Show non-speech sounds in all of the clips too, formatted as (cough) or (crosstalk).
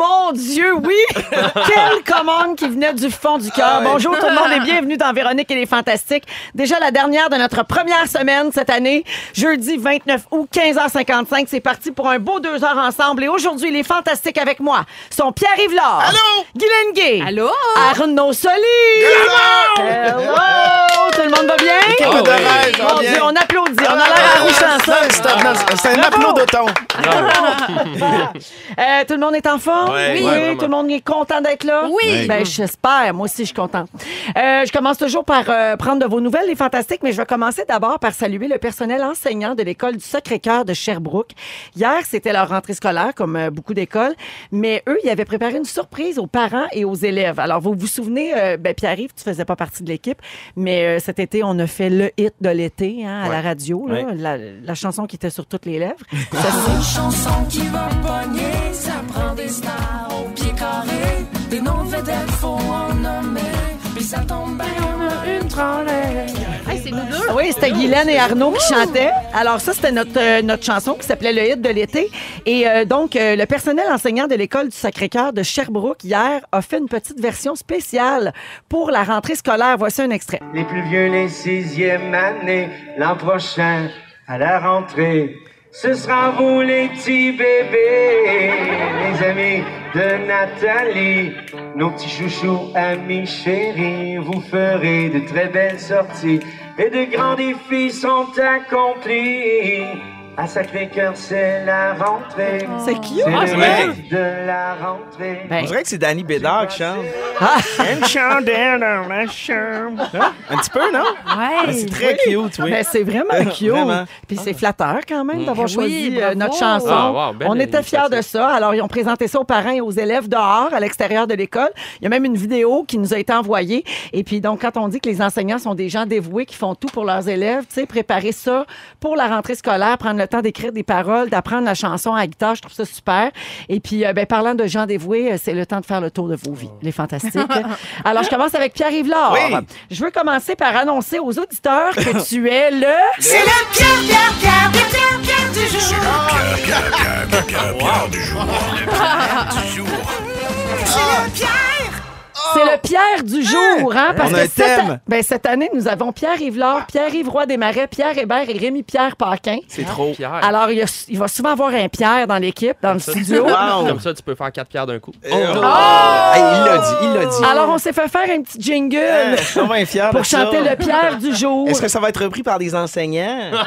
Mon Dieu, oui! (laughs) Quelle commande qui venait du fond du cœur. Bonjour tout le monde et bienvenue dans Véronique et les Fantastiques. Déjà la dernière de notre première semaine cette année, jeudi 29 août, 15h55. C'est parti pour un beau deux heures ensemble. Et aujourd'hui, les Fantastiques avec moi sont Pierre-Yves. Allô? Guylaine Gay. Allô? Arnaud Soli. Hello! Tout le monde va bien? Rêve, ça va Mon bien. Dieu, on applaudit. On a l'air à rouge C'est un- c'est un applaudauton. (laughs) Euh, tout le monde est en forme? Ouais, oui, ouais, tout le monde est content d'être là? Oui. Ben, j'espère. Moi aussi, je suis contente. Euh, je commence toujours par euh, prendre de vos nouvelles, les fantastiques, mais je vais commencer d'abord par saluer le personnel enseignant de l'école du Sacré-Cœur de Sherbrooke. Hier, c'était leur rentrée scolaire, comme euh, beaucoup d'écoles, mais eux, ils avaient préparé une surprise aux parents et aux élèves. Alors, vous vous souvenez, euh, ben, Pierre-Yves, tu faisais pas partie de l'équipe, mais euh, cet été, on a fait le hit de l'été hein, à la radio, là, Ouais. la, la chanson qui était sur toutes les lèvres. (laughs) Ça, Une chanson qui va pogner, ça prend des stars au pied carré. Des noms de vedettes, faut en nommer. Puis ça tombe bien, on a une trolley. Hey, c'est nous deux. Ah Oui, c'était Guylaine et Arnaud qui chantaient. Alors ça, c'était notre, euh, notre chanson qui s'appelait Le hit de l'été. Et euh, donc, euh, le personnel enseignant de l'école du Sacré-Cœur de Sherbrooke, hier, a fait une petite version spéciale pour la rentrée scolaire. Voici un extrait. Les plus vieux, les sixième année, l'an prochain, à la rentrée. Ce sera vous les petits bébés, les amis de Nathalie, nos petits chouchous, amis chéris, vous ferez de très belles sorties et de grands défis sont accomplis. À Sacré-Cœur, c'est la rentrée. C'est cute. C'est Ah, le de la rentrée. Ben, On dirait que c'est Danny Bédard qui chante. Ah. Une chandelle dans la chambre. Hein? Un petit peu, non? Ouais. Mais c'est très cute, oui. Ben, c'est vraiment (laughs) cute. Vraiment. Puis c'est flatteur quand même d'avoir Oui, choisi euh, bravo. notre chanson. Ah, wow, belle On était fiers de ça. Alors, ils ont présenté ça aux parents et aux élèves dehors, à l'extérieur de l'école. Il y a même une vidéo qui nous a été envoyée. Et puis, donc, quand on dit que les enseignants sont des gens dévoués qui font tout pour leurs élèves, tu sais, préparer ça pour la rentrée scolaire, prendre le temps d'écrire des paroles, d'apprendre la chanson à la guitare, je trouve ça super. Et puis, euh, ben, parlant de gens dévoués, euh, c'est le temps de faire le tour de vos vies, les fantastiques. (laughs) Alors, je commence avec Pierre Yvelard. Oui. Je veux commencer par annoncer aux auditeurs que tu es le... C'est le Pierre, Pierre, Pierre, Pierre, Pierre, (laughs) Pierre du jour. C'est le Pierre. C'est le Pierre du jour, hein? Parce On a que un cette, thème. ben, cette année, nous avons Pierre Yvelard, Pierre Yves Roy Desmarais, Pierre Hébert et Rémi-Pierre Paquin. C'est trop. Pierre. Alors, il, y a- il va souvent avoir un Pierre dans l'équipe, dans le studio. Wow. Comme ça, tu peux faire quatre pierres d'un coup. Oh. Hey, il l'a dit, il l'a dit. Alors, on s'est fait faire un petit jingle Euh, Je suis vraiment fier pour de ça. chanter le Pierre du jour. Est-ce que ça va être repris par des enseignants? (laughs)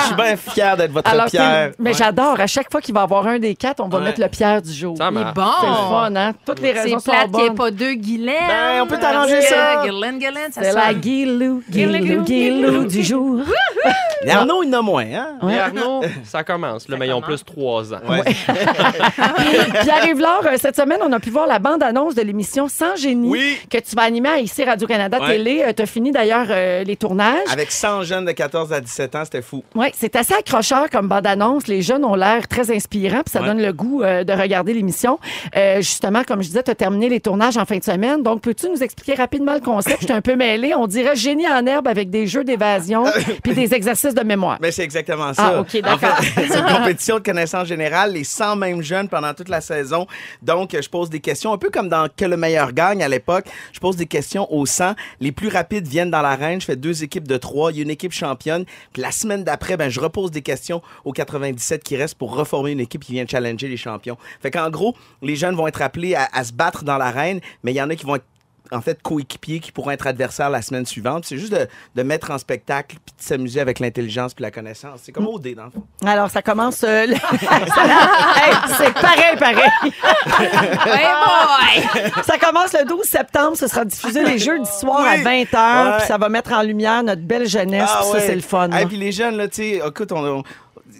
Je suis bien fier d'être votre Alors, Pierre. c'est- mais j'adore. À chaque fois qu'il va y avoir un des quatre, on va Ouais. mettre le Pierre du jour. Ça Il est marche. bon. C'est le fun, hein? Toutes les C'est raisons sont plate qu'il n'y ait pas deux Guylaine. Ben, on peut t'arranger ça. Guylaine, Guylaine, ça C'est la. Guilou, Guilou, Guilou, du jour. Et Arnaud, (laughs) il en a moins, hein? Et Arnaud, (laughs) ça commence. Le maillon plus 3 ans. Ouais. (laughs) Pierre Yvelard, euh, cette semaine, on a pu voir la bande-annonce de l'émission Sans génie Oui. que tu vas animer à ici Radio-Canada Ouais. Télé. tu as fini d'ailleurs euh, les tournages. Avec 100 jeunes de 14 à 17 ans, c'était fou. Oui, c'est assez accrocheur comme bande-annonce. Les jeunes ont l'air très inspirants, puis ça donne le goût euh, de regarder l'émission. Euh, justement, comme je disais, tu as terminé les tournages en fin de semaine. Donc, peux-tu nous expliquer rapidement le concept? Je suis un peu mêlée. On dirait génie en herbe avec des jeux d'évasion (laughs) puis des exercices de mémoire. Mais c'est exactement ça. Ah, OK, d'accord. En fait, (laughs) c'est une compétition de connaissances générales, les 100 mêmes jeunes pendant toute la saison. Donc, je pose des questions, un peu comme dans Que le meilleur gagne à l'époque. Je pose des questions aux 100. Les plus rapides viennent dans l'arène. Je fais deux équipes de trois. Il y a une équipe championne. Puis la semaine d'après, ben, je repose des questions aux 97 qui restent pour reformer une équipe qui vient challenger les champions. Fait qu'en gros, les jeunes vont être appelés à, à se battre dans l'arène, mais il y en a qui vont être en fait coéquipiers qui pourront être adversaires la semaine suivante. C'est juste de, de mettre en spectacle puis de s'amuser avec l'intelligence puis la connaissance. C'est comme OD dans le fond. Alors, ça commence. euh, le- (laughs) Hey, c'est pareil, pareil. (laughs) Hey boy! Ça commence le 12 septembre. Ce sera diffusé les jeudis soirs à Oui. 20h. Ouais. Puis ça va mettre en lumière notre belle jeunesse. puis ça, ouais. c'est le fun. Et là. puis les jeunes, là, tu sais, écoute, on, on-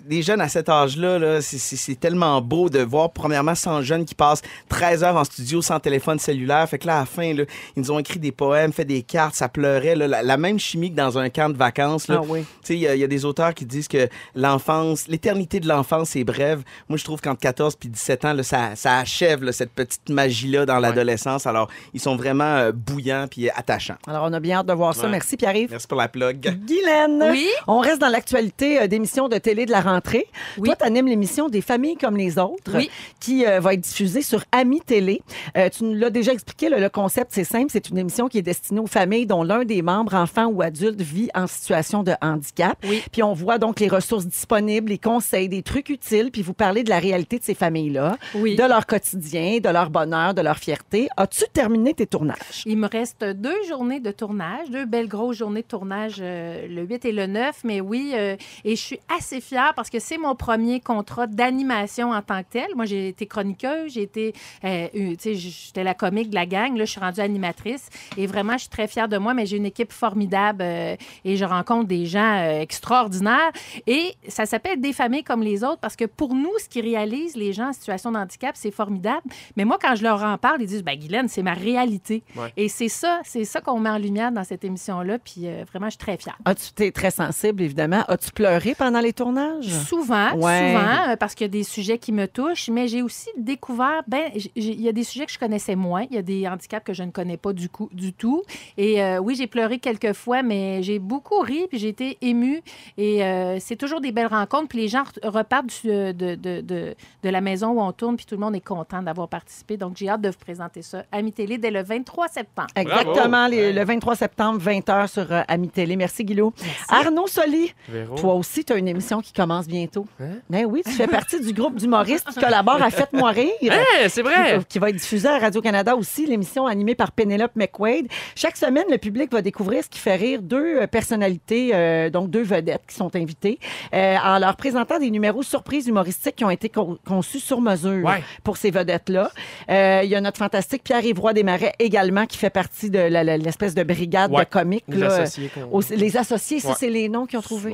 des jeunes à cet âge-là, là, c'est- tellement beau de voir, premièrement, 100 jeunes qui passent 13 heures en studio sans téléphone cellulaire. Fait que là, à la fin, là, ils nous ont écrit des poèmes, fait des cartes, ça pleurait. là, la, la même chimie que dans un camp de vacances. Là. Ah oui. Tu sais, il y, a- il y a des auteurs qui disent que l'enfance, l'éternité de l'enfance est brève. Moi, je trouve qu'entre 14 puis 17 ans, là, ça, ça achève là, cette petite magie-là dans l'adolescence. Alors, ils sont vraiment euh, bouillants puis attachants. Alors, on a bien hâte de voir ça. Ouais. Merci, Pierre-Yves. Merci pour la plug. Guylaine, Oui? on reste dans l'actualité euh, d'émissions de télé de la rentrée. Oui. Toi, tu animes l'émission Des familles comme les autres, Oui. qui euh, va être diffusée sur Ami Télé. Euh, tu nous l'as déjà expliqué, le concept, c'est simple. C'est une émission qui est destinée aux familles dont l'un des membres, enfant ou adulte, vit en situation de handicap. Oui. Puis on voit donc les ressources disponibles, les conseils, des trucs utiles, puis vous parlez de la réalité de ces familles-là, de leur quotidien, de leur bonheur, de leur fierté. As-tu terminé tes tournages? Il me reste deux journées de tournage, deux belles grosses journées de tournage, euh, le 8 et le 9. Mais oui, et je suis assez fière parce que c'est mon premier contrat d'animation en tant que tel. Moi, j'ai été chroniqueuse, j'ai été, euh, tu sais, j'étais la comique de la gang. Là, je suis rendue animatrice et vraiment, je suis très fière de moi. Mais j'ai une équipe formidable euh, et je rencontre des gens euh, extraordinaires. Et ça s'appelle Des familles comme les autres parce que pour nous, ce qui réalisent les gens en situation de handicap, c'est formidable. Mais moi, quand je leur en parle, ils disent, ben Guylaine, c'est ma réalité. Ouais. Et c'est ça, c'est ça qu'on met en lumière dans cette émission-là. Puis euh, vraiment, je suis très fière. As-tu été très sensible, évidemment. As-tu pleuré pendant les tournages? Souvent, Ouais. souvent, euh, parce qu'il y a des sujets qui me touchent, mais j'ai aussi découvert, ben, il y a des sujets que je connaissais moins, il y a des handicaps que je ne connais pas du, coup, du tout. Et euh, oui, j'ai pleuré quelques fois, mais j'ai beaucoup ri, puis j'ai été émue. Et euh, c'est toujours des belles rencontres, puis les gens re- repartent du- de, de, de, de la maison où on tourne, puis tout le monde est content d'avoir participé. Donc, j'ai hâte de vous présenter ça à télé dès le 23 septembre. Exactement, les- le 23 septembre, 20h sur Ami Télé. Merci, Guillaume. Arnaud Soli, Véro. toi aussi, tu as une émission qui commence bientôt. Hein? Ben oui, tu fais partie du groupe d'humoristes qui collabore à Faites-moi rire. (laughs) Hein, c'est vrai! Qui, qui va être diffusée à Radio-Canada aussi, l'émission animée par Penelope McQuaid. Chaque semaine, le public va découvrir ce qui fait rire deux euh, personnalités, euh, donc deux vedettes qui sont invitées, euh, en leur présentant des numéros surprises humoristiques qui ont été con- conçus sur mesure Ouais. pour ces vedettes-là. Euh, Il y a notre fantastique Pierre-Yvroy Desmarais également qui fait partie de l'espèce de brigade Ouais. de comiques. Les là. associés les associés, ça, Ouais. c'est les noms qu'ils ont trouvés.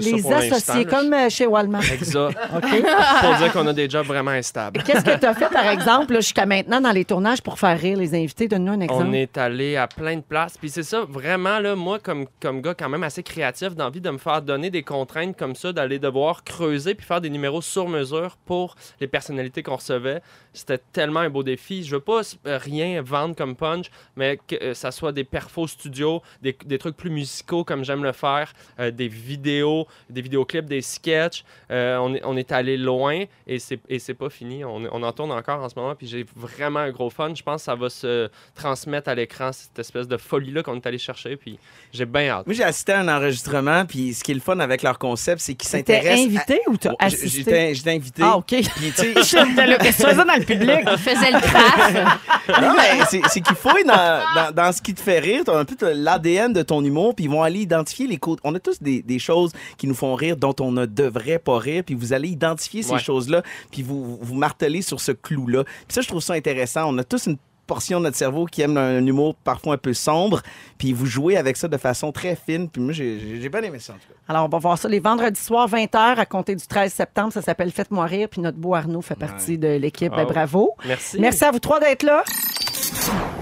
Les associés, comme euh, chez Walmart. Exact. (laughs) OK? pour dire qu'on a des jobs vraiment instables. Qu'est-ce que tu as fait, par exemple, là, jusqu'à maintenant dans les tournages pour faire rire les invités? Donne-nous un exemple. On est allé à plein de places. Puis c'est ça, vraiment, là, moi, comme, comme gars quand même assez créatif, d'envie de me faire donner des contraintes comme ça, d'aller devoir creuser puis faire des numéros sur mesure pour les personnalités qu'on recevait. C'était tellement un beau défi. Je veux pas euh, rien vendre comme punch, mais que euh, ça soit des perfos studio, des, des trucs plus musicaux comme j'aime le faire, euh, des vidéos, des vidéoclips, des sketchs. Euh, on, est, on est allé loin et c'est et c'est pas fini. On, on en tourne encore en ce moment. Puis j'ai vraiment un gros fun. Je pense que ça va se transmettre à l'écran, cette espèce de folie-là qu'on est allé chercher. Puis j'ai bien hâte. Moi, j'ai assisté à un enregistrement, puis ce qui est le fun avec leur concept, c'est qu'ils T'es s'intéressent. invité ou t'as à... Assisté? J'étais j'étais invité. Ah, OK. Puis, tu sais, (laughs) dans le public? Il faisait le craft. (laughs) Non, mais c'est c'est qu'il faut dans, dans, dans ce qui te fait rire. Tu as un peu l'ADN de ton humour, puis ils vont aller identifier les côtes. On a tous des, des choses qui nous font rire dont on ne devrait pas rire, puis vous allez identifier ces Ouais. choses-là, puis vous, vous martelez sur ce clou-là. Puis ça, je trouve ça intéressant. On a tous une portion de notre cerveau qui aime un humour parfois un peu sombre, puis vous jouez avec ça de façon très fine, puis moi, j'ai bien aimé ça, en tout cas. Alors, on va voir ça les vendredis soirs, 20h, à compter du 13 septembre. Ça s'appelle Faites-moi rire. Puis notre beau Arnaud fait partie de l'équipe. Ben, Oh. bravo. Merci. Merci à vous trois d'être là.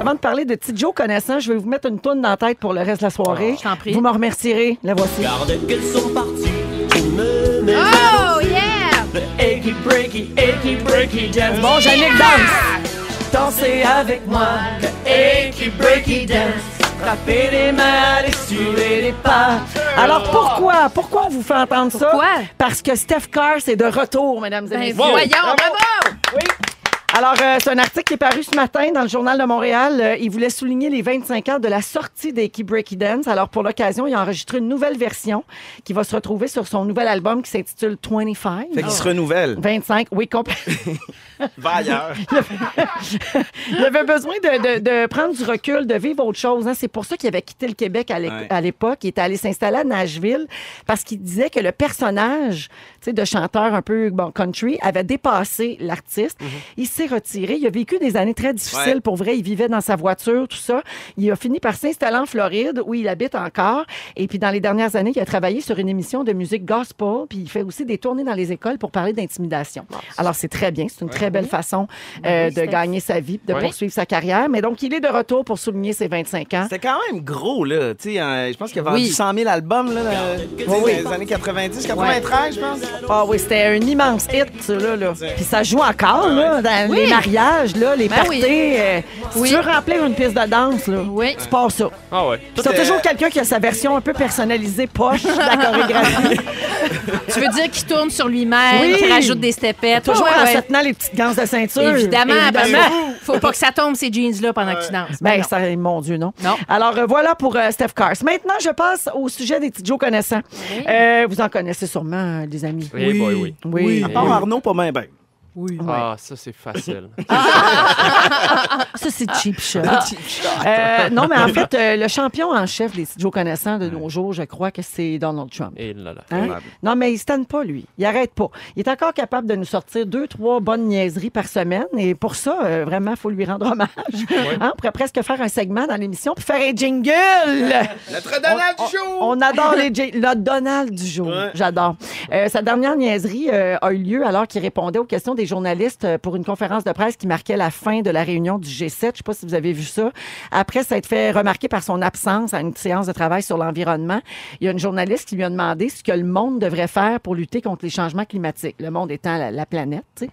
Avant de parler de Petit Joe connaissant, je vais vous mettre une toune dans la tête pour le reste de la soirée. Je t'en prie. Vous me remercierez. La voici. Breaky, achy breaky dance. Bon, Jannick danse. Dansez avec moi. Achy breaky dance. Frapper les mains, suivre les pas. Alors pourquoi? Pourquoi on vous fait entendre ça? Pourquoi? Parce que Steph Curry est de retour, mesdames et Ben, messieurs. voyons, bravo! Alors, euh, c'est un article qui est paru ce matin dans le Journal de Montréal. Euh, il voulait souligner les 25 ans de la sortie d'Eki Breaky Dance. Alors, pour l'occasion, il a enregistré une nouvelle version qui va se retrouver sur son nouvel album qui s'intitule 25. Fait qu'ils se renouvellent. 25, oui, complet. (laughs) Va ailleurs. (laughs) (laughs) Il avait besoin de, de- de prendre du recul, de vivre autre chose. hein. C'est pour ça qu'il avait quitté le Québec à l'époque. Il était allé s'installer à Nashville parce qu'il disait que le personnage de chanteur un peu bon, country avait dépassé l'artiste. Il s'est s'est retiré. Il a vécu des années très difficiles. Ouais. Pour vrai, il vivait dans sa voiture, tout ça. Il a fini par s'installer en Floride, où il habite encore. Et puis, dans les dernières années, il a travaillé sur une émission de musique gospel. Puis, il fait aussi des tournées dans les écoles pour parler d'intimidation. Alors, c'est très bien. C'est une très belle façon euh, oui, de gagner sa vie, de Ouais. poursuivre sa carrière. Mais donc, il est de retour pour souligner ses 25 ans. C'était quand même gros, là. Tu sais, euh, je pense qu'il a vendu Oui. 100 000 albums, là, dans- les années 90, 93, je pense. Ah oui, c'était un immense hit, ça, là. là. Puis ça joue encore, là, dans les mariages, là, les Ben parties. oui. euh, si Oui. tu veux remplir une piste de danse, là, Oui. tu pars ça. Ah ouais. Puis t'as est- toujours quelqu'un qui a sa version un peu personnalisée, poche de la (laughs) chorégraphie. Tu veux dire qu'il tourne sur lui-même, Oui. qu'il rajoute des stepettes. toujours Ouais, en ouais. se tenant les petites ganses de ceinture. Évidemment, Évidemment. faut pas que ça tombe ces jeans-là pendant que tu danses. Ben, non. ça, mon Dieu, non. Non. Alors, euh, voilà pour euh, Steph Cars. Maintenant, je passe au sujet des petits Joe connaissants. Euh, vous en connaissez sûrement, euh, les amis. Oui, boy, oui. Oui. À part Arnaud, pas bien, ben. (laughs) Ah, ça, c'est facile. Ça, c'est cheap shot. Euh, non, mais en fait, euh, le champion en chef des Joe connaissants de nos jours, je crois que c'est Donald Trump. Et là, là. Hein? Non, mais il ne pas, lui. Il arrête pas. Il est encore capable de nous sortir deux, trois bonnes niaiseries par semaine. Et pour ça, euh, vraiment, il faut lui rendre hommage. Hein, On pourrait presque faire un segment dans l'émission puis faire un jingle. (laughs) Notre Donald du jour! On adore les Donald du jour. Ouais. J'adore. Euh, sa dernière niaiserie euh, a eu lieu alors qu'il répondait aux questions des journalistes euh, pour une conférence de presse qui marquait la fin de la réunion du G7. Je ne sais pas si vous avez vu ça. Après s'être fait remarquer par son absence à une séance de travail sur l'environnement, il y a une journaliste qui lui a demandé ce que le monde devrait faire pour lutter contre les changements climatiques. Le monde étant la, la planète.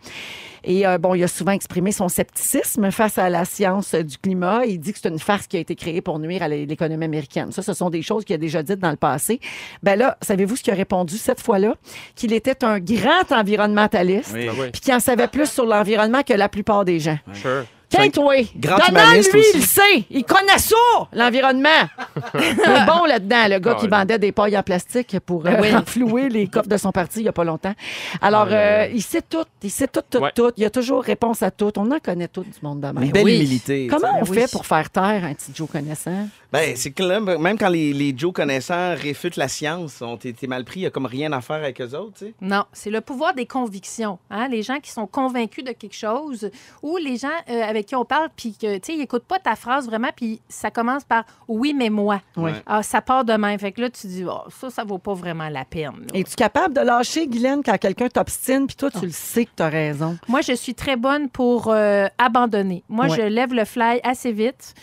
Et euh, bon, il a souvent exprimé son scepticisme face à la science du climat. Il dit que c'est une farce qui a été créée pour nuire à l'é- l'économie américaine. Ça, ce sont des choses qu'il a déjà dites dans le passé. Ben là, savez-vous ce qu'il a répondu cette fois-là? Qu'il était un grand environnementaliste, Oui. Ah oui. puis qu'il en savait plus sur l'environnement que la plupart des gens. Sure. Tiens, toi, grand Donald, lui, il le sait. Il connaît ça, l'environnement. (laughs) il est bon là-dedans, le gars Ah qui vendait des pailles en plastique pour euh, renflouer (laughs) les coffres de son parti il n'y a pas longtemps. Alors, euh, il sait tout. Il sait tout, tout, Ouais. tout. Il a toujours réponse à tout. On en connaît tout du monde de même. Une belle oui. humilité. Comment on oui. fait pour faire taire un petit Joe connaissant? Ben, c'est que là, même quand les, les Joe connaissants réfutent la science, on été mal pris, il n'y a comme rien à faire avec eux autres, tu sais. Non, c'est le pouvoir des convictions. Hein? Les gens qui sont convaincus de quelque chose ou les gens euh, avec qui on parle puis que, tu sais, ils n'écoutent pas ta phrase vraiment puis ça commence par « oui, mais moi Oui. Ah, ça part de même. Fait que là, tu dis oh, « ça, ça vaut pas vraiment la peine. Es-tu capable de lâcher, Guylaine, quand quelqu'un t'obstine, puis toi, tu le sais que tu as raison? Moi, je suis très bonne pour euh, abandonner. Moi, Ouais. je lève le fly assez vite.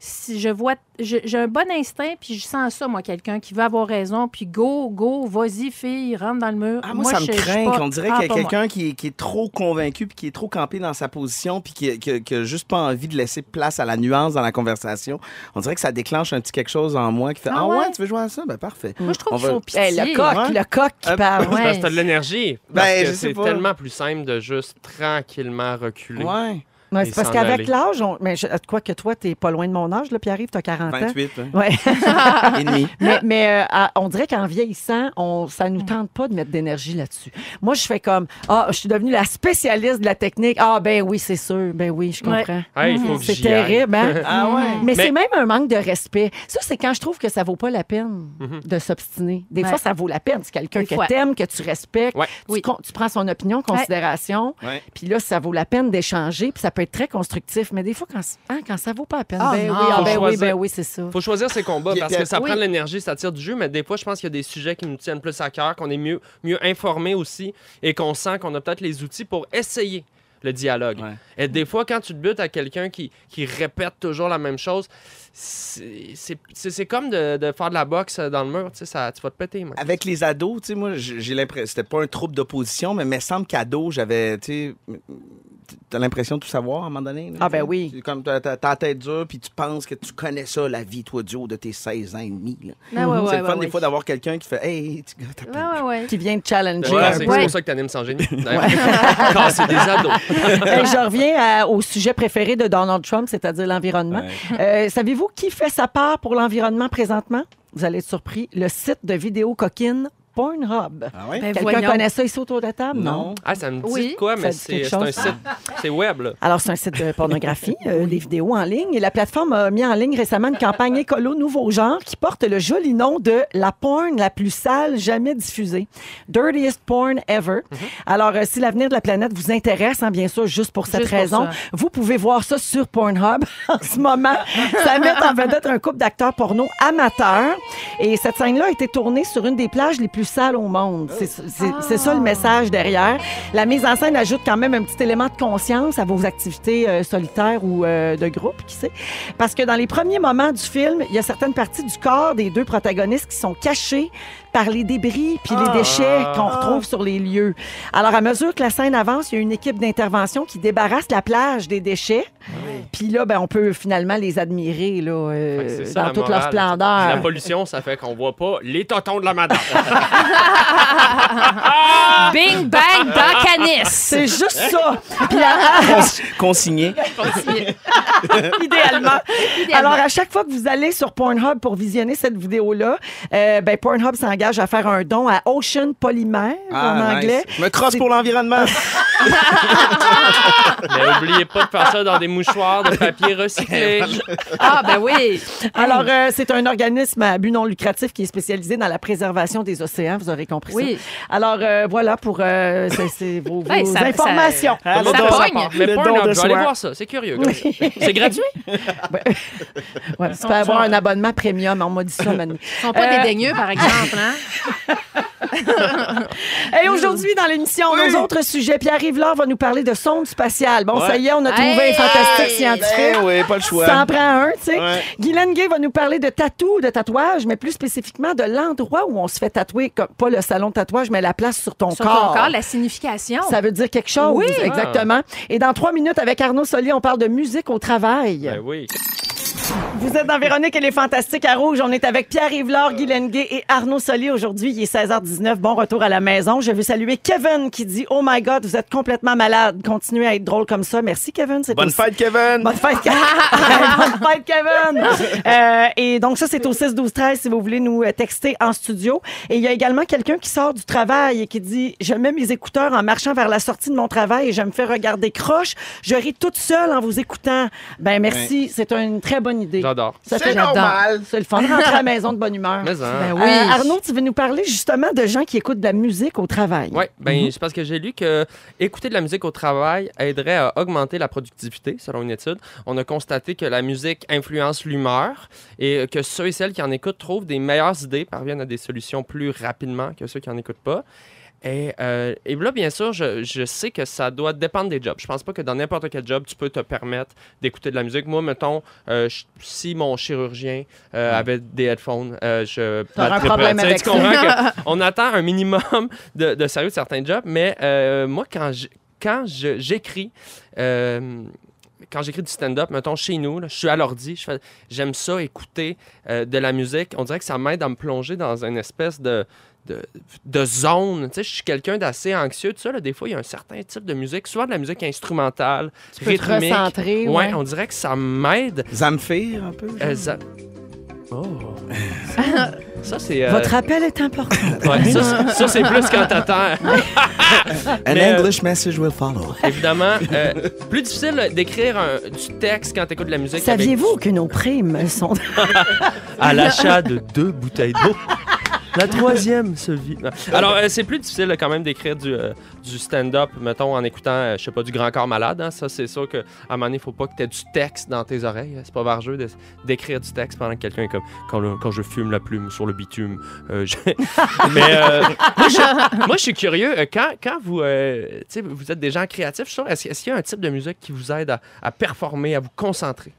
Si je vois, j'ai un bon instinct, puis je sens ça, moi, quelqu'un qui veut avoir raison, puis go, go, vas-y, fille, rentre dans le mur. Ah, moi, ça me je- craint pas- qu'on dirait Ah, qu'il y a quelqu'un qui, est- qui est trop convaincu puis qui est trop campé dans sa position puis qui, qui, qui a juste pas envie de laisser place à la nuance dans la conversation. On dirait que ça déclenche un petit quelque chose en moi qui fait Ah Ah, ouais? ouais? tu veux jouer à ça? Ben parfait. Moi, je trouve qu'il va- faut pitié. Hey, le coq, ouais. le coq qui Euh, parle. C'est parce Ouais. que t'as de l'énergie. Ben, c'est tellement plus simple de juste tranquillement reculer. Ouais. Ouais, c'est parce qu'avec l'âge, on... mais je... quoi que toi, t'es pas loin de mon âge, là, Pierre-Yves, t'as 40 ans. 28, hein. Ouais. (laughs) et demi. (laughs) mais mais euh, à- on dirait qu'en vieillissant, on, ça nous tente pas de mettre d'énergie là-dessus. Moi, je fais comme Ah, je suis devenue la spécialiste de la technique. Ah, ben oui, c'est sûr. Ben oui, je Ouais. comprends. Hey, il faut que C'est terrible, hein? (laughs) Ah ouais? Mais, c'est même un manque de respect. Ça, c'est quand je trouve que ça vaut pas la peine de s'obstiner. Des Ouais. fois, ça vaut la peine. C'est quelqu'un que t'aimes, que tu respectes. Ouais. Tu, Oui. con- tu prends son opinion en considération. Puis là, ça vaut la peine d'échanger. Puis ça peut être très constructif. Mais des fois, quand, hein, quand ça vaut pas la peine, Ah, ben non. oui, ah, Faut ben oui, choisir. ben oui, c'est ça. faut choisir ses combats parce que ça oui. prend de l'énergie, ça tire du jeu, mais des fois, je pense qu'il y a des sujets qui nous tiennent plus à cœur, qu'on est mieux, mieux informés aussi et qu'on sent qu'on a peut-être les outils pour essayer le dialogue. Ouais. Et des fois, quand tu te butes à quelqu'un qui, qui répète toujours la même chose, c'est comme de, de faire de la boxe dans le mur, tu sais, ça, tu vas te péter. Avec les ados, tu sais, moi, j'ai l'impression, c'était pas un troupe d'opposition, mais il me semble qu'ado, j'avais, tu sais, t'as l'impression de tout savoir à un moment donné. là, Ah, ben oui. C'est Comme t'as t'as- t'as la tête dure, puis tu penses que tu connais ça, la vie, toi, du haut de tes 16 ans et demi. là. Ah, ouais, ouais, c'est le fun ouais, des fois d'avoir quelqu'un qui fait Hey, tu gars, t'as Ouais, pas- ouais, ouais. Qui vient de challenger c'est c'est pour ça que t'animes sans génie. (laughs) Casser des ados. (laughs) Hey, je reviens à- au sujet préféré de Donald Trump, c'est-à-dire l'environnement. Euh, Savez-vous qui fait sa part pour l'environnement présentement? Vous allez être surpris. Le site de vidéo coquine Pornhub. Ah ouais? Ben, Quelqu'un voyons. connaît ça ici autour de la table? Non. Ah, ça me dit Oui. quoi, mais c'est un site. C'est web, là. Alors, c'est un site de pornographie, (laughs) euh, des vidéos en ligne. Et la plateforme a mis en ligne récemment une campagne écolo nouveau genre qui porte le joli nom de la porn la plus sale jamais diffusée. Dirtiest porn ever. Alors, euh, si l'avenir de la planète vous intéresse, hein, bien sûr, juste pour cette Juste raison, vous pouvez voir ça sur Pornhub (laughs) en ce moment. Ça met en vedette un couple d'acteurs porno amateurs. Et cette scène-là a été tournée sur une des plages les plus sales au monde. C'est c'est- c'est ça le message derrière. La mise en scène ajoute quand même un petit élément de conscience à vos activités euh, solitaires ou euh, de groupe, qui sait. Parce que dans les premiers moments du film, il y a certaines parties du corps des deux protagonistes qui sont cachées par les débris puis les déchets qu'on retrouve sur les lieux. Alors, à mesure que la scène avance, il y a une équipe d'intervention qui débarrasse la plage des déchets. Puis là, ben, on peut finalement les admirer là, euh, ça, dans la toute leur splendeur. La pollution, ça fait qu'on voit pas les totons de la madame. (laughs) (laughs) Bing, bang, dans canis. C'est juste ça. (laughs) Puis à- Cons- Consigné. idéalement. Alors, à chaque fois que vous allez sur Pornhub pour visionner cette vidéo-là, euh, ben, Pornhub s'engage à faire un don à Ocean Polymer en Ah, anglais. nice. Je me crosse pour l'environnement. mais oubliez pas de faire ça dans des mouchoirs de papier (laughs) recyclé. Ah, ben oui. Alors, euh, c'est un organisme à but non lucratif qui est spécialisé dans la préservation des océans, vous aurez compris Oui. ça. Alors, euh, voilà pour euh, c'est- c'est vos, vos Hey, ça- informations. ça- Ah, Le Ça don, don- pogne. Mais Le pas don un de je vais aller soi. voir ça. C'est curieux. comme ça. C'est gratuit? (laughs) Ouais, tu peux avoir un abonnement premium, on m'a dit ça, Manu. Ils sont pas Euh, dédaigneux, par exemple. Hein? (laughs) Et aujourd'hui, dans l'émission, nos autres sujets, Pierre Rivlard va nous parler de sonde spatiale. Bon, ça y est, on a trouvé Hey! un fantastique! Scientifique. Ben oui, pas le choix. Ça en prend un, tu sais. Ouais. Guylaine Gay va nous parler de tatou, de tatouage, mais plus spécifiquement de l'endroit où on se fait tatouer, comme- pas le salon de tatouage, mais la place sur ton Sur corps. ton corps, la signification. Ça veut dire quelque chose. Oui. Exactement. Et dans trois minutes, avec Arnaud Solier, on parle de musique au travail. Ben oui. Vous êtes dans Véronique et les Fantastiques à Rouge. On est avec Pierre Yvelard, Guy Lenguet et Arnaud Solier aujourd'hui. Il est 16h19. Bon retour à la maison. Je veux saluer Kevin qui dit Oh my God, vous êtes complètement malade. Continuez à être drôle comme ça. Merci, Kevin. Bonne aussi- fête, Kevin. Bonne fête, Kevin. (laughs) (laughs) Bonne fête, Kevin. Euh, et donc, ça, c'est au 6 12 13 si vous voulez nous euh, texter en studio. Et il y a également quelqu'un qui sort du travail et qui dit Je mets mes écouteurs en marchant vers la sortie de mon travail et je me fais regarder croche. Je ris toute seule en vous écoutant. Ben, merci. C'est une très bonne idée. J'adore. Ça C'est fait normal. C'est le fun de rentrer à la maison de bonne humeur. Mais hein. Ben Euh, oui. Arnaud, tu veux nous parler justement de gens qui écoutent de la musique au travail? Oui, ben, Mhm. c'est parce que j'ai lu que écouter de la musique au travail aiderait à augmenter la productivité, selon une étude. On a constaté que la musique influence l'humeur et que ceux et celles qui en écoutent trouvent des meilleures idées, parviennent à des solutions plus rapidement que ceux qui n'en écoutent pas. Et, euh, et là, bien sûr, je, je sais que ça doit dépendre des jobs. Je pense pas que dans n'importe quel job, tu peux te permettre d'écouter de la musique. Moi, mettons, euh, je- si mon chirurgien euh, avait des headphones, euh, je... Un problème avec tu comprends que (laughs) on attend un minimum de, de sérieux de certains jobs, mais euh, moi, quand je- quand je- j'écris... euh, quand j'écris du stand-up, mettons chez nous, là, je suis à l'ordi, je fais- j'aime ça écouter euh, de la musique. On dirait que ça m'aide à me plonger dans une espèce de, de, de zone. Tu sais, je suis quelqu'un d'assez anxieux, tout ça. là. des fois, il y a un certain type de musique, souvent de la musique instrumentale, Tu peux te rythmique. recentrer. Ouais, ouais. on dirait que ça m'aide. Zamfir, un peu. Euh, ça... Oh. ça, c'est. euh, Votre appel est important. ouais, ça, c'est- ça, c'est plus quand t'attends. An euh, English message will follow. Évidemment, euh, plus difficile d'écrire du texte quand t'écoutes de la musique. avec- Saviez-vous que nos primes sont à l'achat (laughs) de deux bouteilles d'eau? La troisième se vit. Alors, euh, c'est plus difficile quand même d'écrire du, euh, du stand-up, mettons, en écoutant, euh, je sais pas, du Grand Corps Malade. hein. Ça, c'est sûr qu'à un moment donné, il faut pas que tu aies du texte dans tes oreilles. C'est pas vargeux de- d'écrire du texte pendant que quelqu'un est comme quand, je fume la plume sur le bitume. euh, (laughs) Mais moi, je, suis curieux. Quand, vous, vous êtes des gens créatifs, est-ce qu'il y a un type de musique qui vous aide à performer, à vous concentrer?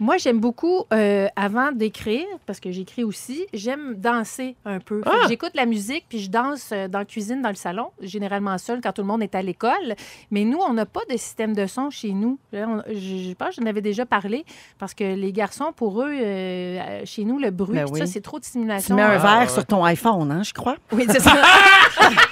Moi, j'aime beaucoup, euh, avant d'écrire, parce que j'écris aussi, j'aime danser un peu. Ah! J'écoute la musique, puis je danse euh, dans la cuisine, dans le salon, généralement seule quand tout le monde est à l'école. Mais nous, on n'a pas de système de son chez nous. Je, pense que j'en avais déjà parlé, parce que les garçons, pour eux, euh, chez nous, le bruit, Ben oui. ça, c'est trop de Tu stimulation. mets un Ah, verre ouais. sur ton iPhone, hein, je crois. Oui, c'est ça. (laughs)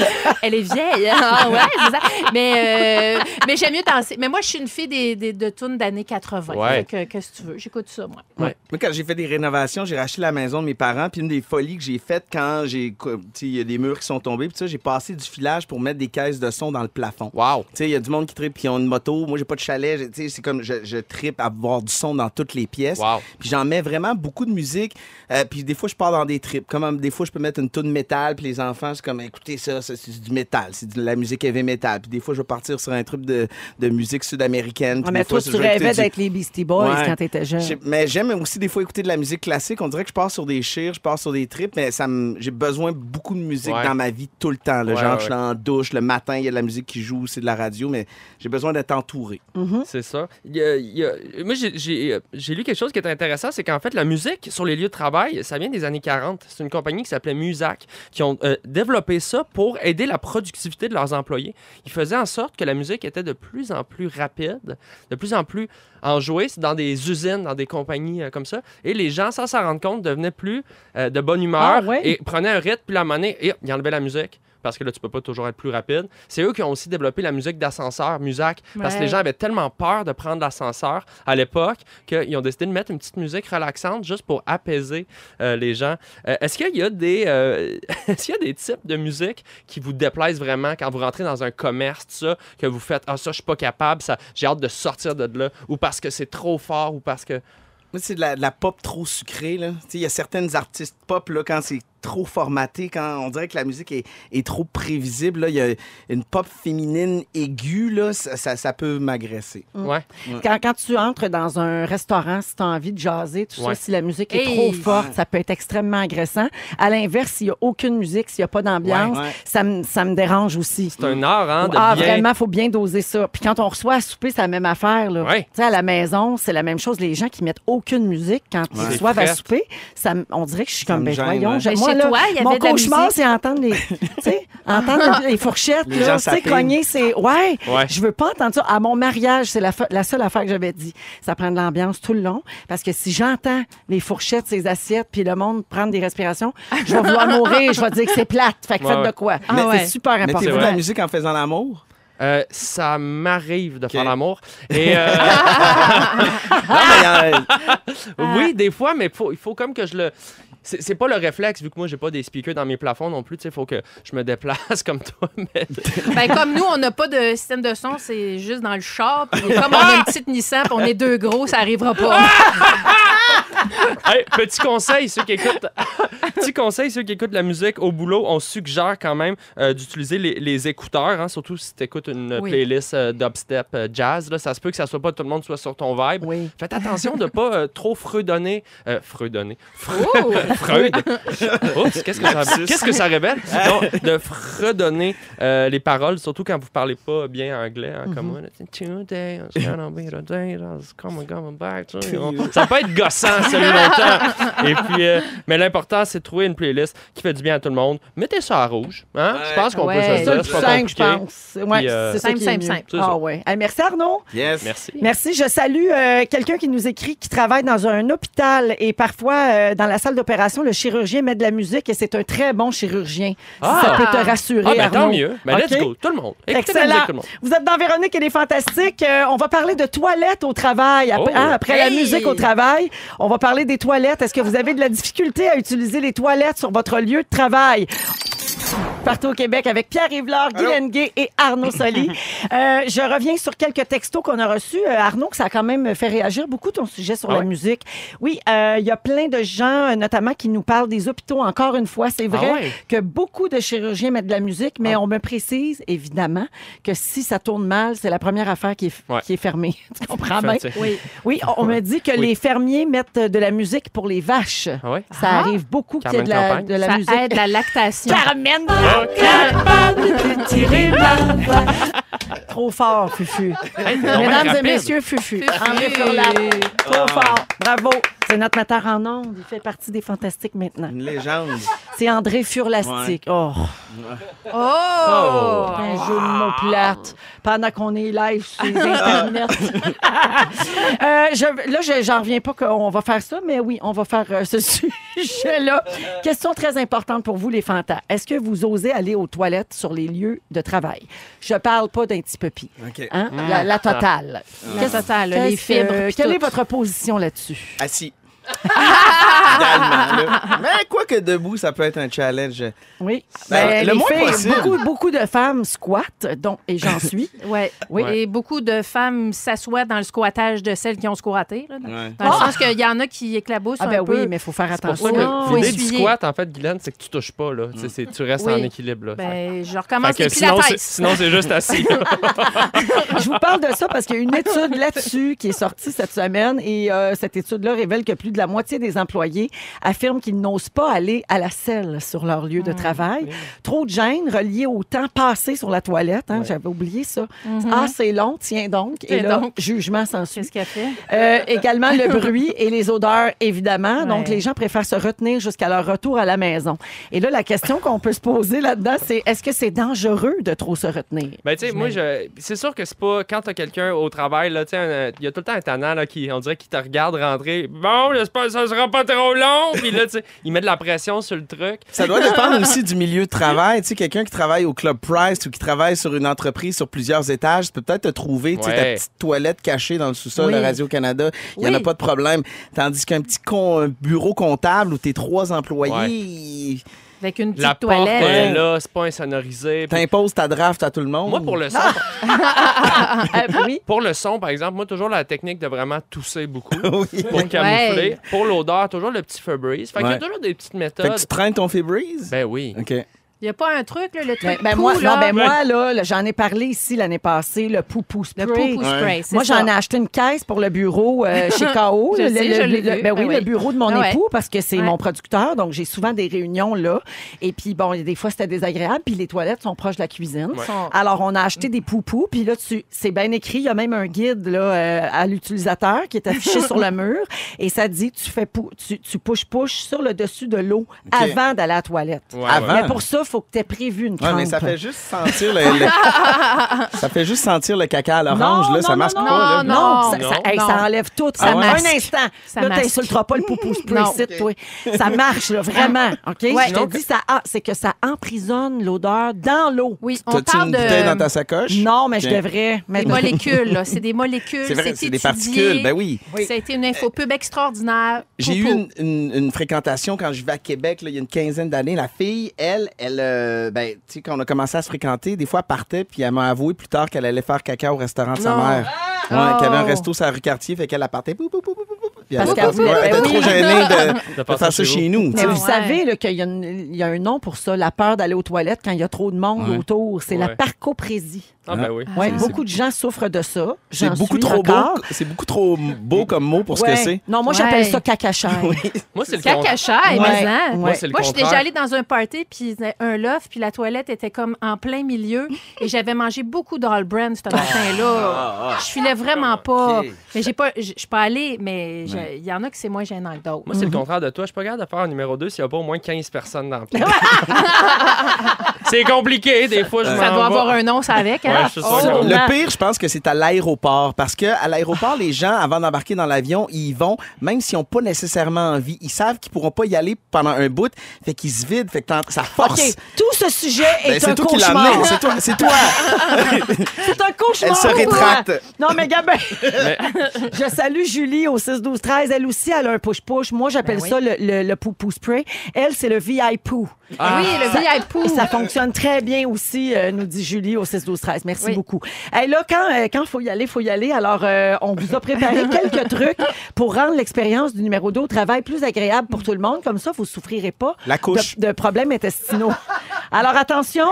(laughs) Elle est vieille. hein? Ah ouais, (laughs) c'est ça. Mais, euh, mais j'aime mieux danser. Mais moi, je suis une fille des, des- de tunes d'années 80. Ouais. Fait que, Qu'est-ce que tu veux? J'écoute ça, moi. Moi, quand j'ai fait des rénovations, j'ai racheté la maison de mes parents. Puis une des folies que j'ai faites quand j'ai. tu sais, Il y a des murs qui sont tombés. Puis ça, j'ai passé du filage pour mettre des caisses de son dans le plafond. Wow. Tu sais, il y a du monde qui tripe, qui ont une moto. Moi, j'ai pas de chalet. Tu sais, c'est comme je, je tripe à avoir du son dans toutes les pièces. Wow. Puis j'en mets vraiment beaucoup de musique. Euh, puis des fois, je pars dans des trips. Comme des fois, je peux mettre une tonne métal. Puis les enfants, c'est comme, écoutez ça, c'est du métal. C'est de la musique heavy metal. Puis des fois, je vais partir sur un trip de, de musique sud-américaine. Ah, Puis mais fois, toi, tu rêvais du- d'être les Beastie Boys Ouais. quand t'étais jeune. Mais j'aime aussi des fois écouter de la musique classique. On dirait que je pars sur des chires, je pars sur des trips, mais ça me- j'ai besoin de beaucoup de musique Ouais. dans ma vie tout le temps. là. Ouais, Genre, ouais, je suis en douche, le matin, il y a de la musique qui joue, c'est de la radio, mais j'ai besoin d'être entouré. C'est ça. Il y a- il y a- Moi, j'ai- j'ai j'ai lu quelque chose qui est intéressant, c'est qu'en fait, la musique sur les lieux de travail, ça vient des années 40. C'est une compagnie qui s'appelait Musac, qui ont euh, développé ça pour aider la productivité de leurs employés. Ils faisaient en sorte que la musique était de plus en plus rapide, de plus en plus enjouée dans des usines, dans des compagnies euh, comme ça. Et les gens, sans s'en rendre compte, devenaient plus euh, de bonne humeur Ah, ouais? et prenaient un rythme, puis la monnaie, et ils enlevaient la musique. Parce que là, tu peux pas toujours être plus rapide. C'est eux qui ont aussi développé la musique d'ascenseur, Musac. Parce que les gens avaient tellement peur de prendre l'ascenseur à l'époque qu'ils ont décidé de mettre une petite musique relaxante juste pour apaiser euh, les gens. Euh, est-ce qu'il y a des euh, (laughs) est-ce qu'il y a des types de musique qui vous déplaisent vraiment quand vous rentrez dans un commerce, tout ça, que vous faites ah ça je suis pas capable, ça j'ai hâte de sortir de là ou parce que c'est trop fort ou parce que Moi, c'est de la, de la pop trop sucrée. là. Tu sais, Il y a certaines artistes pop, là, quand c'est trop formaté, quand on dirait que la musique est, est trop prévisible, là, il y a une pop féminine aiguë, là, ça, ça- ça peut m'agresser. ouais. Quand, quand tu entres dans un restaurant, si tu as envie de jaser, tout Ouais. ça, si la musique est Hey! trop forte, ça peut être extrêmement agressant. À l'inverse, s'il n'y a aucune musique, s'il n'y a pas d'ambiance, Ouais, ouais. ça, me- ça me dérange aussi. C'est un art hein, de ah, bien vraiment, il faut bien doser ça. Puis quand on reçoit à souper, c'est la même affaire. Là. Ouais. Tu sais, à la maison, c'est la même chose. Les gens qui mettent aucune musique quand ils reçoivent à souper, ça, on dirait que je suis Ça comme, me ben gêne, voyons, ouais. j'ai- Mais moi, chez là, toi, il y mon avait de la cauchemar, musique. c'est entendre les, tu sais, entendre (laughs) les fourchettes, Les là, gens tu sais, cogner, c'est, ouais, Ouais. je veux pas entendre ça. À mon mariage, c'est la, fa- la seule affaire que j'avais dit. Ça prend de l'ambiance tout le long, parce que si j'entends les fourchettes, ces assiettes, puis le monde prendre des respirations, je vais vouloir mourir, je vais dire que c'est plate. Fait que Ouais, faites ouais. de quoi? Ah ouais. c'est super important. Mettez-vous de la musique en faisant l'amour? Euh, ça m'arrive de faire l'amour. (laughs) Et euh, Non, mais a- oui, des fois, mais faut- il faut comme que je le. C'est c'est pas le réflexe, vu que moi, j'ai pas des speakers dans mes plafonds non plus. Il faut que je me déplace (laughs) comme toi. Mais... (laughs) Ben, comme nous, on n'a pas de système de son, c'est juste dans le char. Puis comme on a une (laughs) petite Nissan, on est deux gros, ça arrivera pas. (laughs) Hey, petit conseil, ceux qui écoutent. petit conseil, ceux qui écoutent la musique au boulot, on suggère quand même euh, d'utiliser les, les écouteurs, hein, surtout si tu écoutes une Oui. playlist euh, dubstep euh, jazz. Là, ça se peut que ça soit pas tout le monde soit sur ton vibe. Oui. Faites attention de pas euh, trop freudonner. Euh, freudonner. Oh! (laughs) Freud. Oups, qu'est-ce que ça, qu'est-ce que ça révèle? (laughs) Non, de fredonner euh, les paroles, surtout quand vous parlez pas bien anglais. hein, comme moi. là, Today is gonna be the day that's coming, coming back to you. Ça peut être gossant, (laughs) longtemps. Et puis, euh, mais l'important, c'est de trouver une playlist qui fait du bien à tout le monde. Mettez ça à rouge. Hein? Je pense qu'on Ouais. peut se dire. C'est pas simple, je pense. Ouais, euh, c'est Simple, simple, simple. Ah ouais. Hey, merci Arnaud. Yes. Merci. Merci. Je salue euh, quelqu'un qui nous écrit qui travaille dans un hôpital et parfois euh, dans la salle d'opération, le chirurgien met de la musique et c'est un très bon chirurgien. Ah. Si ça peut te rassurer, Ah, ben Arnaud. tant mieux. Ben, let's OK? go. Tout le monde. Écoutez la Excellent. musique, tout le monde. Vous êtes dans Véronique et les Fantastiques. Euh, on va parler de toilettes au travail. Après, Oh. hein, après la Hey! musique au travail, on va parler des toilettes. Est-ce que vous avez de la difficulté à utiliser les toilettes sur votre lieu de travail? Partout au Québec avec Pierre Yvelard, Guy Lenguet et Arnaud Soli. (laughs) Euh, je reviens sur quelques textos qu'on a reçus. Euh, Arnaud, que ça a quand même fait réagir beaucoup ton sujet sur Ah la ouais? musique. Oui, euh, il y a plein de gens, euh, notamment, qui nous parlent des hôpitaux. Encore une fois, c'est vrai Ah ouais? que beaucoup de chirurgiens mettent de la musique, mais on me précise, évidemment, que si ça tourne mal, c'est la première affaire qui est, Ouais. qui est fermée. (laughs) tu comprends bien? Oui. Oui, on me dit que Oui. les fermiers mettent de la musique pour les vaches. Ah ouais? Ça arrive beaucoup qu'il y ait de la, de la ça musique. aide la lactation. Carmen capable de tirer ma (laughs) Trop fort, Fufu. Hey, Mesdames et messieurs, Fufu. Fufu. André Furlan. Trop fort. Bravo. C'est notre metteur en ondes. Il fait partie des Fantastiques maintenant. Une légende. C'est André Furlastique. Oh, Oh! un jeu de mots plate. Pendant qu'on est live sur (laughs) Internet. (laughs) Euh, je- là, je- j'en reviens pas qu'on va faire ça, mais oui, on va faire euh, ce sujet-là. Question très importante pour vous, les fantas. Est-ce que vous osez aller aux toilettes sur les lieux de travail? Je parle pas d'un petit puppy. OK. Hein? La, la totale. La totale, là, les fibres. quelle tout. est votre position là-dessus? Assis. (laughs) Idéalement, là. Mais quoi que debout, ça peut être un challenge. Oui. Ben, Ben, le les moins filles, possible. Beaucoup, beaucoup de femmes squattent, donc, et j'en (laughs) suis. Ouais. Oui. Et beaucoup de femmes s'assoient dans le squattage de celles qui ont squatté. Là, dans Ouais. dans le sens qu'il y en a qui éclaboussent Ah un ben peu. oui, mais il faut faire C'est pour ça attention. que Faut l'idée du essuyer. squat, en fait, Guylaine, c'est que tu touches pas. Là. Tu sais, c'est- tu restes Oui. en équilibre. Là. Ben, je Fait recommence que les sinon, pilates. c'est- sinon, c'est juste assis. (laughs) Je vous parle de ça parce qu'il y a une étude là-dessus qui est sortie cette semaine et euh, cette étude-là révèle que plus de la moitié des employés affirment qu'ils n'osent pas aller à la selle sur leur lieu de travail. Trop de gêne relié au temps passé sur la toilette. hein, J'avais oublié ça. Ah, c'est long, tiens donc. Et là, donc. jugement sans suite. Qu'est-ce qu'elle fait? Euh, également le bruit et les odeurs, évidemment. Donc, les gens préfèrent se retenir jusqu'à leur retour à la maison. Et là, la question qu'on peut se poser là-dedans, c'est est-ce que c'est dangereux de trop se retenir? Ben, tu sais, moi, je... c'est sûr que c'est pas quand t'as quelqu'un au travail, là, tu sais, il y a tout le temps un tannant, là, qui, on dirait, qui te regarde rentrer. Bon, j'espère que ça sera pas trop long. Puis là, tu sais, il met de la pression sur le truc. Ça doit dépendre (laughs) aussi du milieu de travail. Tu sais, quelqu'un qui travaille au Club Price ou qui travaille sur une entreprise sur plusieurs étages, tu peux peut-être te trouver tu sais, ta petite toilette cachée dans le sous-sol Oui. de Radio-Canada. Il n'y en a pas de problème. Tandis qu'un petit con- un bureau comptable où tes trois employés, Avec une petite La toilette. est là, c'est pas insonorisé. T'imposes ta draft à tout le monde. Moi, pour le son, (laughs) oui. pour le son, par exemple, moi, toujours la technique de vraiment tousser beaucoup (laughs) Oui. pour camoufler. Ouais. Pour l'odeur, toujours le petit Febreze. Fait qu'il y a toujours des petites Fait méthodes. que tu traînes ton Febreze? Ben oui. OK. Il n'y a pas un truc, là, le truc Ben, ben, pou, moi, là. non, ben, moi, là, là, j'en ai parlé ici l'année passée, le poupou spray. le poupou spray, c'est Moi, j'en ai acheté une caisse pour le bureau euh, (laughs) chez KO. Je le, sais, le- je ben oui, oui. le bureau de mon Ah ouais. époux, parce que c'est Ouais. mon producteur. Donc, j'ai souvent des réunions là. Et puis, bon, des fois, c'était désagréable. Puis, les toilettes sont proches de la cuisine. Ouais. Alors, on a acheté des poupous. Puis là, tu, c'est bien écrit. Il y a même un guide là, euh, à l'utilisateur qui est affiché sur le (laughs) mur. Et ça dit, tu fais pou- tu, tu push-push sur le dessus de l'eau OK. avant d'aller à la toilette. Ouais, Avant. ouais. Mais pour ça, il faut que tu aies prévu une Ouais, crampe. mais ça fait juste sentir le, le- (laughs) ça fait juste sentir le caca à l'orange Non, là, ça non, marche non, pas là. Non, Non, ça, non. ça- hey, Non. ça enlève tout. Ça Ça marche. masque. Un instant. Ça là, t'insulteras pas le poupou (laughs) spray Non. ici, toi. Ça marche, là, vraiment. OK? Ouais. Je te dis, ça, ah, c'est que ça emprisonne l'odeur dans l'eau. Oui, on T'as-tu parle une bouteille dans de ta sacoche? Non, mais je Tiens. devrais. Mais des molécules. là. (laughs) C'est des molécules. C'est vrai, c'est des étudié. particules. Ben oui. Ça a été une infopub extraordinaire. J'ai eu une, une- une fréquentation quand je vivais à Québec, là, il y a une quinzaine d'années. La fille, elle, elle, euh, ben, tu sais, quand on a commencé à se fréquenter, des fois, elle partait, puis elle m'a avoué plus tard qu'elle allait faire caca au restaurant de sa Non. mère. Ouais, Oh. qu'il y avait un resto sur la rue Cartier, fait qu'elle partait. pou, pou, pou, pou, pou, pou, puis Parce elle, qu'elle ouais, voulait- elle était oui. trop gênée de, (laughs) De faire ça chez nous. Mais vous Ouais. savez là, qu'il y, a une- il y a un nom pour ça, la peur d'aller aux toilettes quand il y a trop de monde Ouais. autour. C'est la Ouais. parcoprésie. Ah, ben oui. Ouais, c'est- beaucoup de gens souffrent de ça. C'est J'en beaucoup suis trop beau. C'est beaucoup trop beau comme mot pour ce Ouais. que c'est. Non, moi, Ouais. j'appelle ça cacachaire. (laughs) Moi, c'est le contraire. Cacachaille, Ouais. mais hein. Ouais. Moi, c'est le Moi, je suis contraire. déjà allée dans un party, puis un loft, puis la toilette était comme en plein milieu. Et j'avais mangé beaucoup d'All Brand ce (laughs) matin-là. Je filais vraiment pas. Mais j'ai pas, je je suis pas allée, mais je- il y en a que c'est moins gênant que d'autres. Moi, c'est le contraire de toi. Je suis pas capable de faire un numéro 2 s'il n'y a pas au moins 15 personnes dans le (laughs) (laughs) c'est compliqué, des fois. Je Ça doit vais. avoir un nom, ça avec. hein? Ouais, Oh. Le pire, je pense que c'est à l'aéroport. Parce que à l'aéroport, les gens, avant d'embarquer dans l'avion, ils y vont, même s'ils n'ont pas nécessairement envie. Ils savent qu'ils pourront pas y aller pendant un bout. Fait qu'ils se vident. Fait que ça force. OK, tout ce sujet Ben, est un toi qui l'as cauchemar. amené. C'est toi. C'est toi. (laughs) C'est un cauchemar. Elle se rétracte. Non, mais Gabin, Mais- je salue Julie au 6 12 13 Elle aussi, elle a un push-push. Moi, j'appelle Ben oui. ça le, le, le poupou spray. Elle, c'est le VIP. Ah. Oui, le VIP. Ça fonctionne très bien aussi, euh, nous dit Julie au 6 12 13 Merci Oui. beaucoup. Hey, là, quand il quand faut y aller, faut y aller. Alors, euh, on vous a préparé (laughs) quelques trucs pour rendre l'expérience du numéro 2 au travail plus agréable pour tout le monde. Comme ça, vous ne souffrirez pas La couche. de, de problèmes intestinaux. Alors, attention,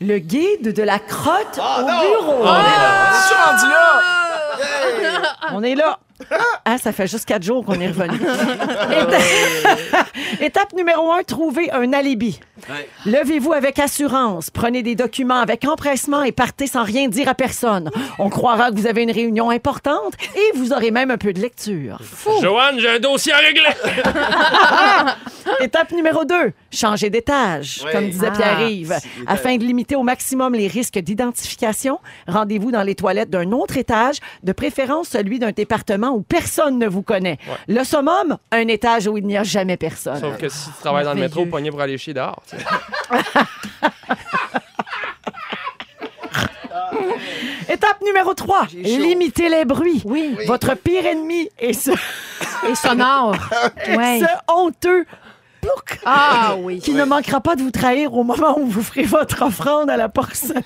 le guide de la crotte au bureau. Je suis rendu là. On est là. (laughs) Ah, ça fait juste quatre jours qu'on est revenu. (laughs) (laughs) Étape... Numéro un, trouver un alibi. Levez-vous avec assurance. Prenez des documents avec empressement et partez sans rien dire à personne. On croira que vous avez une réunion importante et vous aurez même un peu de lecture. Joanne, j'ai un dossier à régler. Étape numéro 2, changer d'étage, Oui. comme disait Ah. Pierre-Yves. C'est- Afin de limiter au maximum les risques d'identification, rendez-vous dans les toilettes d'un autre étage, de préférence celui d'un département où personne ne vous connaît. Le summum, un étage où il n'y a jamais personne. Sauf que si tu travailles dans le métro, pogné pour aller chier dehors. tu sais. (laughs) Étape numéro 3, J'ai chaud. limiter les bruits. Oui. Votre pire ennemi est ce, (laughs) Et sonore. (laughs) Ouais. ce honteux plouc, Ah oui. qui ne manquera pas de vous trahir au moment où vous ferez votre offrande à la porcelaine.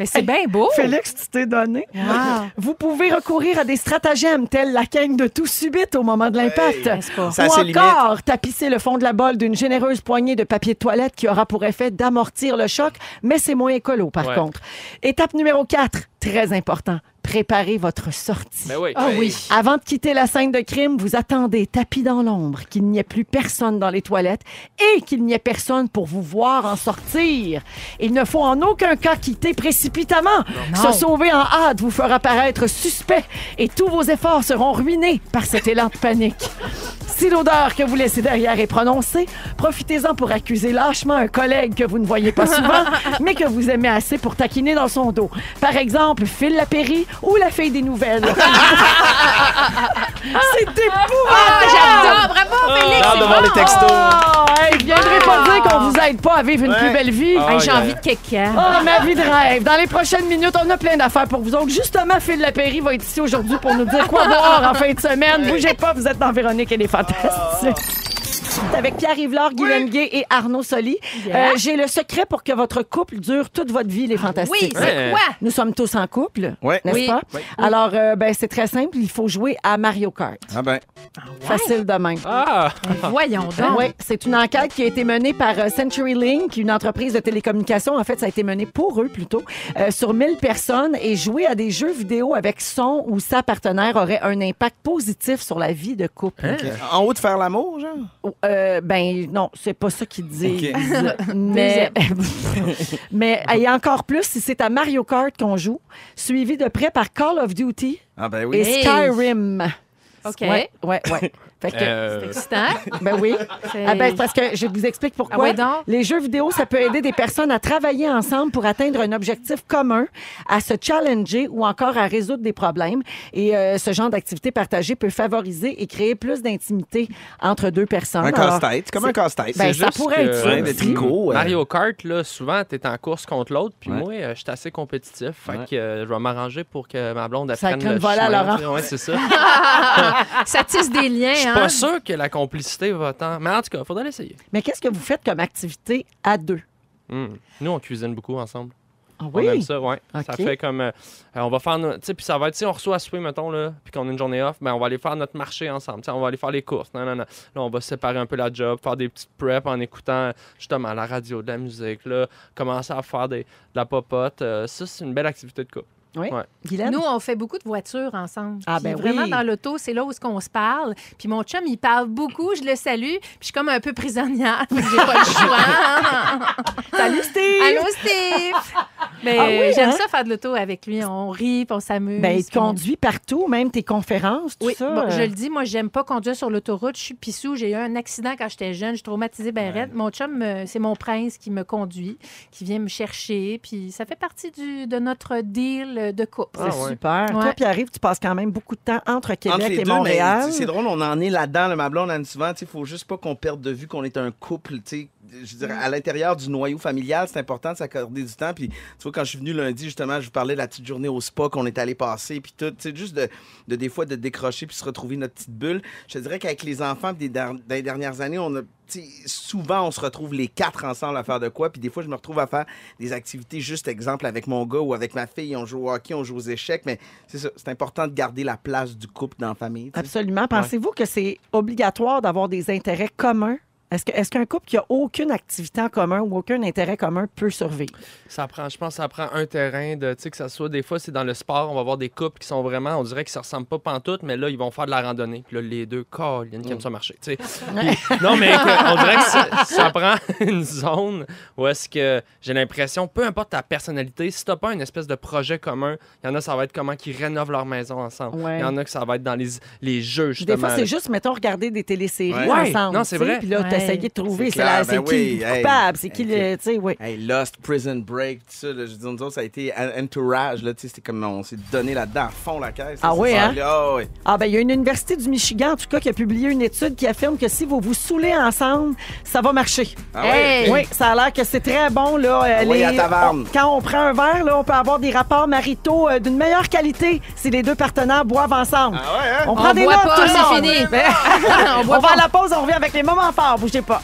Mais c'est bien beau. (laughs) Félix, tu t'es donné. Wow. Vous pouvez recourir à des stratagèmes tels la quenne de tout subite au moment de l'impact. Pas? Ça Ou encore tapisser le fond de la bolle d'une généreuse poignée de papier de toilette qui aura pour effet d'amortir le choc, mais c'est moins écolo par Ouais. contre. Étape numéro 4, très important, préparez votre sortie. Ben oui. Ah oui. Avant de quitter la scène de crime, vous attendez, tapis dans l'ombre, qu'il n'y ait plus personne dans les toilettes et qu'il n'y ait personne pour vous voir en sortir. Il ne faut en aucun cas quitter précipitamment. Non. Se sauver en hâte vous fera paraître suspect et tous vos efforts seront ruinés par cet élan de panique. Si l'odeur que vous laissez derrière est prononcée, profitez-en pour accuser lâchement un collègue que vous ne voyez pas souvent, (laughs) mais que vous aimez assez pour taquiner dans son dos. Par exemple, Phil Lapéry ou la fille des nouvelles. (laughs) C'est épouvantable! Ah, j'adore. Bravo, Félix. Hâte de voir les textos. Oh, hey, viendrez pas dire qu'on vous aide pas à vivre une Ouais. plus belle vie. Ah, Hey, J'ai yeah. envie de quelqu'un. Oh, ma vie de rêve. Dans les prochaines minutes, on a plein d'affaires pour vous autres. Justement, Phil Lapéry va être ici aujourd'hui pour nous dire quoi boire en fin de semaine. Bougez pas, vous êtes dans Véronique et les Fantastiques. best. Avec Pierre Yvelard, Guy Lenguet et Arnaud Soli. Yeah. Euh, J'ai le secret pour que votre couple dure toute votre vie, les Fantastiques. Oui, c'est quoi? Nous sommes tous en couple, Ouais. n'est-ce Oui. pas? Oui. Alors, euh, ben, c'est très simple. Il faut jouer à Mario Kart. Ah ben. Facile de même. Ah! Voyons donc. Oui, c'est une enquête qui a été menée par euh, CenturyLink, une entreprise de télécommunications. En fait, ça a été mené pour eux plutôt, euh, sur 1000 personnes. Et jouer à des jeux vidéo avec son ou sa partenaire aurait un impact positif sur la vie de couple. En haut de faire l'amour, genre? Euh, ben non, c'est pas ça qu'ils disent. Ok. (laughs) Mais, (laughs) mais et encore plus si c'est à Mario Kart qu'on joue, suivi de près par Call of Duty Ah ben et. Hey. Skyrim. OK. Ouais, ouais, ouais. (laughs) Fait que, Euh, Excitant. (laughs) ben oui. C'est- Ah ben, c'est parce que je vous explique pourquoi. Ah ouais, donc? Les jeux vidéo, ça peut aider des personnes à travailler ensemble pour atteindre un objectif commun, à se challenger ou encore à résoudre des problèmes. Et euh, ce genre d'activité partagée peut favoriser et créer plus d'intimité entre deux personnes. Un casse-tête. C'est comme un casse-tête. Ben, C'est ça pourrait que- être ça Ouais, tricots. euh, Mario Kart, là, souvent, t'es en course contre l'autre, puis Ouais. moi, euh, je suis assez compétitif. Fait que euh, je vais m'arranger pour que ma blonde Ça apprenne crée le une volée à chemin, Laurent. tu sais. Ouais, c'est ça. (laughs) Ça tisse des liens, suis pas sûr que la complicité va tant. Mais en tout cas, faudrait l'essayer. Mais qu'est-ce que vous faites comme activité à deux? Hmm. Nous, on cuisine beaucoup ensemble. Ah On aime ça, ouais. Ça fait comme. euh, euh, on va faire. Tu sais, puis ça va être. Si on reçoit à souper, mettons, là, puis qu'on a une journée off, ben, on va aller faire notre marché ensemble. Tu sais, on va aller faire les courses. Non, non, non. Là, on va séparer un peu la job, faire des petites preps en écoutant justement la radio, de la musique, là, commencer à faire des, de la popote. Euh, ça, c'est une belle activité de couple. Oui. Ouais. Guylaine? Nous, on fait beaucoup de voitures ensemble. Ah, Puis ben Vraiment, oui. dans l'auto, c'est là où est-ce qu'on se parle. Puis mon chum, il parle beaucoup, je le salue. Puis je suis comme un peu prisonnière. (laughs) Puis J'ai pas le choix. (laughs) Salut Steve! Allô, Steve! Ben, Ah oui, J'aime hein? ça faire de l'auto avec lui. On rit, puis on s'amuse. Ben, il te on- conduit partout, même tes conférences, tout Oui, ça. bon, euh, je le dis, moi, j'aime pas conduire sur l'autoroute. Je suis pissou. J'ai eu un accident quand j'étais jeune. Je suis traumatisée ben raide. Mon chum, euh, c'est mon prince qui me conduit, qui vient me chercher. Puis ça fait partie du, de notre deal de couple. C'est Ah ouais. super. Ouais. Toi, Pierre-Yves, tu passes quand même beaucoup de temps entre Québec Entre les et deux, Montréal. c'est drôle, on en est là-dedans. là, ma blonde, Anne, souvent, il faut juste pas qu'on perde de vue qu'on est un couple. tu sais. Je dirais, à l'intérieur du noyau familial, c'est important de s'accorder du temps. Puis, tu vois, quand je suis venu lundi, justement, je vous parlais de la petite journée au spa qu'on est allé passer. Puis tout, tu sais, juste de, de des fois de décrocher puis se retrouver notre petite bulle. Je te dirais qu'avec les enfants des, der- des dernières années, on a, souvent, on se retrouve les quatre ensemble à faire de quoi. Puis des fois, je me retrouve à faire des activités, juste exemple, avec mon gars ou avec ma fille. On joue au hockey, on joue aux échecs. Mais c'est ça, c'est important de garder la place du couple dans la famille. Absolument. Pensez-vous que c'est obligatoire d'avoir des intérêts communs? Est-ce que- est-ce qu'un couple qui a aucune activité en commun ou aucun intérêt commun peut survivre? Ça prend, je pense que ça prend un terrain de, tu sais, que ça soit, des fois, c'est dans le sport, on va voir des couples qui sont vraiment, on dirait qu'ils se ressemblent pas pantoute, mais là, ils vont faire de la randonnée. Puis là, les deux, Colin, qui aiment ça marcher, tu sais. Non, mais que- on dirait que ça, ça prend (laughs) une zone où est-ce que j'ai l'impression, peu importe ta personnalité, si t'as pas une espèce de projet commun, il y en a, ça va être comment qu'ils rénovent leur maison ensemble. Il Ouais. y en a que ça va être dans les, les jeux, Des justement. fois, c'est juste, mettons, regarder des téléséries Ouais. ensemble. Non, c'est vrai. Puis là, T'essayes de trouver, C'est c'est la- ben qui oui, le hey. coupable, c'est qui le. Tu sais, oui. Hey, Lost, Prison Break, tout ça, là, je veux dire, nous autres, ça a été entourage, là, c'était comme on s'est donné là-dedans à fond la caisse. Ah là, oui, hein? Ah oui. Ah, ben, il y a une université du Michigan, en tout cas, qui a publié une étude qui affirme que si vous vous saoulez ensemble, ça va marcher. Ah oui. Hey! Oui, ça a l'air que c'est très bon. Là, euh, Ah oui, à taverne. on- quand on prend un verre, là, on peut avoir des rapports maritaux euh, d'une meilleure qualité si les deux partenaires boivent ensemble. Ah ouais, hein? On prend On des boit notes, pas, tout le monde. fini. (laughs) Ben, (laughs) On va à la pause, on revient avec les moments forts. Bougez pas.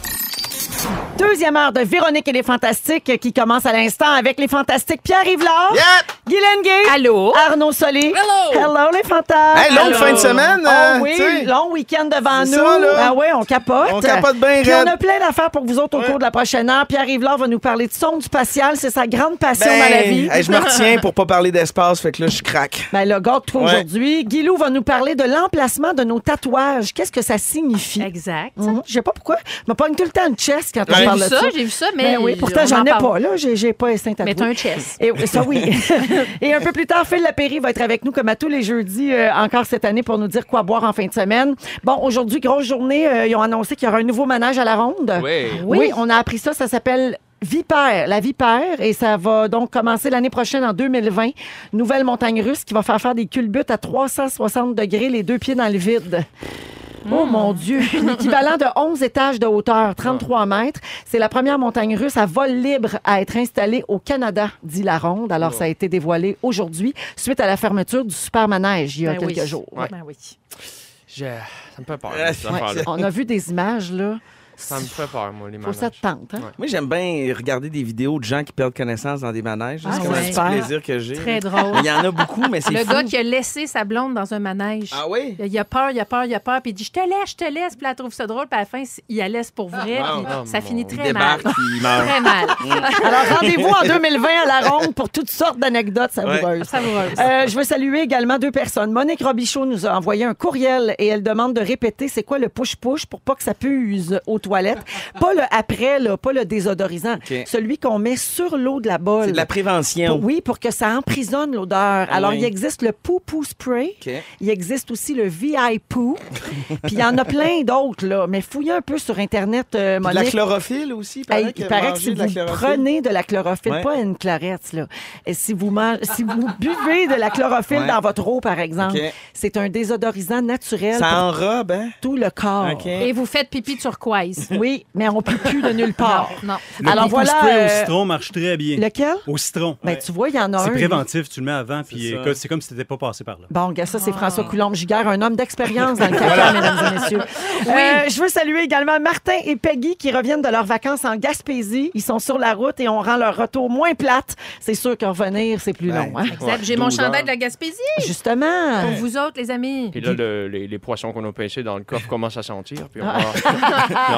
Deuxième heure de Véronique et les Fantastiques euh, qui commence à l'instant avec les Fantastiques Pierre Yvelard, Yep! Guylaine Gay, Allô? Arnaud Solé. Hello! Hello les Fantastes. Hey, longue Hello. fin de semaine, Oh euh, oui, long week-end devant nous. Ça, là. Ah ouais, on capote. On capote bien Puis on a plein d'affaires pour vous autres au Ouais. cours de la prochaine heure. Pierre Yvelard va nous parler de sonde spatiale. C'est sa grande passion Ben, dans la vie. hey, je me retiens (laughs) pour pas parler d'espace, fait que là, je craque. Ben, le gars, toi Ouais. aujourd'hui. Guilou va nous parler de l'emplacement de nos tatouages. Qu'est-ce que ça signifie? Exact. Mhm. Je sais pas pourquoi. Je me pogne tout le temps une chest quand on parle vu de ça, ça. j'ai vu ça, mais. Ben oui, pourtant, j'en en ai pas, là. J'ai, j'ai pas essayé Mais t'as un chess. Et, ça, oui. (laughs) Et un peu plus tard, Phil Lapéry va être avec nous, comme à tous les jeudis, euh, encore cette année, pour nous dire quoi boire en fin de semaine. Bon, aujourd'hui, grosse journée. euh, ils ont annoncé qu'il y aura un nouveau manège à la ronde. Oui. Oui, on a appris ça. Ça s'appelle Vipère, la Vipère, et ça va donc commencer l'année prochaine en 2020. Nouvelle montagne russe qui va faire faire des culbutes à 360 degrés, les deux pieds dans le vide. Oh mon Dieu! (laughs) L'équivalent de 11 étages de hauteur, 33 mètres. C'est la première montagne russe à vol libre à être installée au Canada, dit la ronde. Alors, ça a été dévoilé aujourd'hui, suite à la fermeture du super manège il y a Ben quelques oui. jours. Ouais. Ben oui. Je- Ça me fait peur, Ouais. On a vu des images, là. Ça me fait peur, moi, les Faut ça te manèges. tente, hein? Ouais. Moi, j'aime bien regarder des vidéos de gens qui perdent connaissance dans des manèges. Ah, c'est comme un ouais. petit Super. plaisir que j'ai. Très drôle. Il y en a beaucoup, mais c'est Le fou. gars qui a laissé sa blonde dans un manège. Ah oui? Il a peur, il a peur, il a peur, puis il dit Je te laisse, je te laisse. Puis là, elle trouve ça drôle, puis à la fin, il la laisse pour vrai, puis Oh, ça finit Il très mal. débarque, puis il meurt. Très mal. (laughs) Alors, rendez-vous en 2020 à la ronde pour toutes sortes d'anecdotes savoureuses. Savoureuse. Euh, je veux saluer également deux personnes. Monique Robichaud nous a envoyé un courriel et elle demande de répéter c'est quoi le push-push pour pas que ça puise aux toilettes. Pas le après, là, pas le désodorisant. Celui qu'on met sur l'eau de la bolle. C'est de la prévention. Pour- oui, pour que ça emprisonne l'odeur. Alors, Oui. il existe le poo-poo spray. Il existe aussi le VI poo. Puis il y en a plein d'autres, là. Mais fouillez un peu sur Internet, euh, de la chlorophylle aussi, il Hey, paraît il que paraît que si vous prenez de la chlorophylle, Ouais. pas une clarette, là, et si vous, mangez, si vous buvez de la chlorophylle Ouais. dans votre eau, par exemple, c'est un désodorisant naturel Ça enrobe, hein? tout le corps. Et vous faites pipi turquoise. Oui, mais on ne peut plus de nulle part. Non. Le Alors voilà, spray euh, au citron marche très bien. Lequel? Au citron. Ben, ouais. tu vois, il y en a un. C'est lui. préventif, tu le mets avant, puis c'est comme si tu n'étais pas passé par là. Bon, gars, ça, c'est Ah. François Coulombe-Giguère, un homme d'expérience dans le (laughs) caca, mesdames et messieurs. (laughs) Euh, je veux saluer également Martin et Peggy qui reviennent de leurs vacances en Gaspésie. Ils sont sur la route et on rend leur retour moins plate. C'est sûr qu'en revenir, c'est plus long. hein? Exact. J'ai mon 12 chandail de la Gaspésie. Justement. Pour vous autres, les amis. Puis là, le- les, les poissons qu'on a pêchés dans le coffre commencent à sentir. Puis on (laughs) a,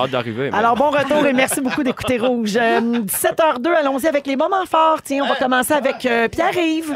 on a hâte d'arriver. Alors, bon retour et merci beaucoup d'écouter Rouge. Euh, 17h02, allons-y avec les moments forts. Tiens, on va commencer avec euh, Pierre-Yves.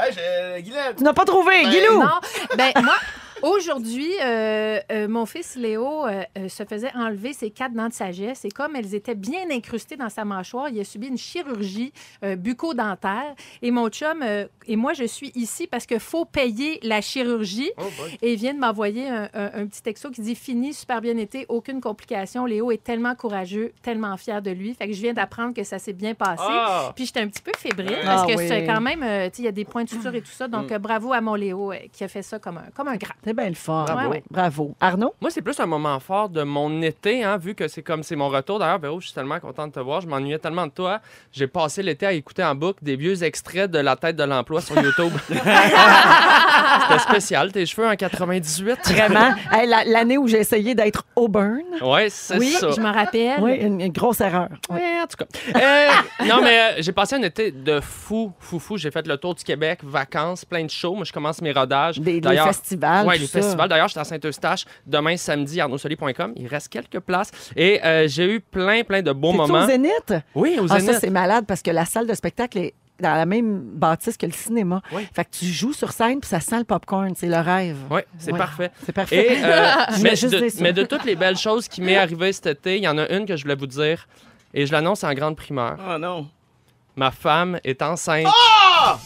Guylaine. Tu n'as pas trouvé, Guilou? Non, ben moi. Aujourd'hui, euh, euh, mon fils Léo euh, se faisait enlever ses quatre dents de sagesse et comme elles étaient bien incrustées dans sa mâchoire, il a subi une chirurgie euh, bucco-dentaire. Et mon chum euh, et moi, je suis ici parce qu'il faut payer la chirurgie. Oh. Et il vient de m'envoyer un, un- un petit texto qui dit Fini, super bien été, aucune complication. Léo est tellement courageux, tellement fier de lui. Fait que je viens d'apprendre que ça s'est bien passé. Ah! Puis j'étais un petit peu fébrile Ah parce que oui. c'est quand même, euh, tu sais, il y a des points de suture et tout ça. Donc, euh, bravo à mon Léo euh, qui a fait ça comme un, comme un grand. C'est bien le fun. Bravo. Ouais, ouais. Bravo. Arnaud? Moi, c'est plus un moment fort de mon été, hein, vu que c'est comme c'est mon retour. D'ailleurs, Véro, je suis tellement content de te voir. Je m'ennuyais tellement de toi. J'ai passé l'été à écouter en boucle des vieux extraits de La tête de l'emploi sur YouTube. (laughs) C'était spécial, tes cheveux en 98. Vraiment. Hey, la- L'année où j'ai essayé d'être Auburn. Ouais, c'est Oui, ça. je me rappelle. Oui, une, une grosse erreur. Oui. Ouais, en tout cas. Euh, non, mais euh, j'ai passé un été de fou, fou, fou. J'ai fait le tour du Québec, vacances, plein de shows. Moi, je commence mes rodages. Des, des festivals. Oui, les ça. festivals. D'ailleurs, j'étais à Saint-Eustache demain samedi, arnaudsoli.com. Il reste quelques places. Et euh, j'ai eu plein, plein de beaux moments. au Zénith? Oui, au Ah, Zénith. ça, c'est malade parce que la salle de spectacle est dans la même bâtisse que le cinéma. Oui. Fait que tu joues sur scène puis ça sent le popcorn. C'est le rêve. oui, c'est Ouais. parfait. C'est parfait. Et, euh, (laughs) mais, juste de, mais de toutes les belles choses qui m'est arrivées cet été, il y en a une que je voulais vous dire. Et je l'annonce en grande primeur. Oh non. Ma femme est enceinte. Ah!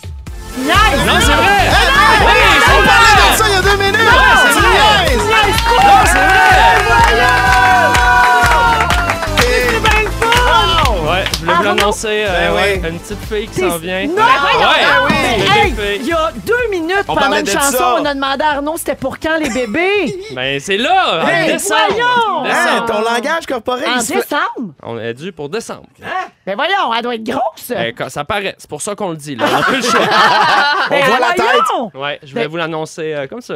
Non, c'est vrai! Oui, c'est On vrai! parlait de ça voulais vous Arnaud? l'annoncer. euh, Ben ouais, oui. Une petite fille qui s'en vient. Non! Ouais, Mais bébé hey, fille. il y a deux minutes On pendant parlait une de chanson, ça. on a demandé à Arnaud c'était pour quand les bébés? (laughs) Ben, c'est là! En Hey, décembre! voyons! Hein, Décembre. ton langage corporel, en il se fait- décembre? On est dû pour décembre. Ben voyons, elle doit être grosse. Ben, quand- ça paraît. C'est pour ça qu'on le dit. Là. On a plus le choix. (laughs) Ben voit la voyons! Ouais, je voulais Ben- vous l'annoncer euh, comme ça.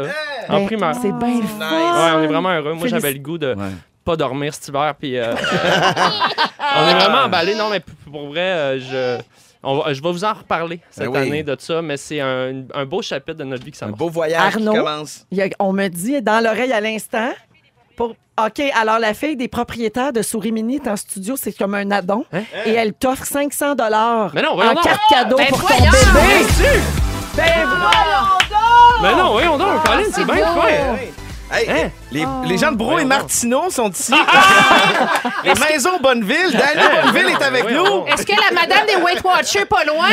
En Ben, primeur. C'est bien le fun. Ouais, on est vraiment heureux. Moi, Félici- j'avais le goût de Ouais. Pas dormir cet hiver. Puis, euh, on est vraiment emballés. Non, mais pour vrai, euh, je, on va- je vais vous en reparler cette Ben oui. année de ça. Mais c'est un, un beau chapitre de notre vie qui Un s'amorce. beau voyage Arnaud? qui commence. A- on me dit dans l'oreille à l'instant. Pour... OK, alors la fille des propriétaires de Souris Mini est en studio, c'est comme un addon. Hein? Et elle t'offre 500 dollars Mais non, en donc. carte cadeau Ben pour ton voyons! bébé. Ben voyons donc! Mais non, voyons donc, Colin, c'est bien fait. Hey, Hein? Les, les gens de Bro et Martineau sont ici. (laughs) les maisons Bonneville. Danny Bonneville est avec nous. Est-ce que la madame des Weight Watchers pas loin?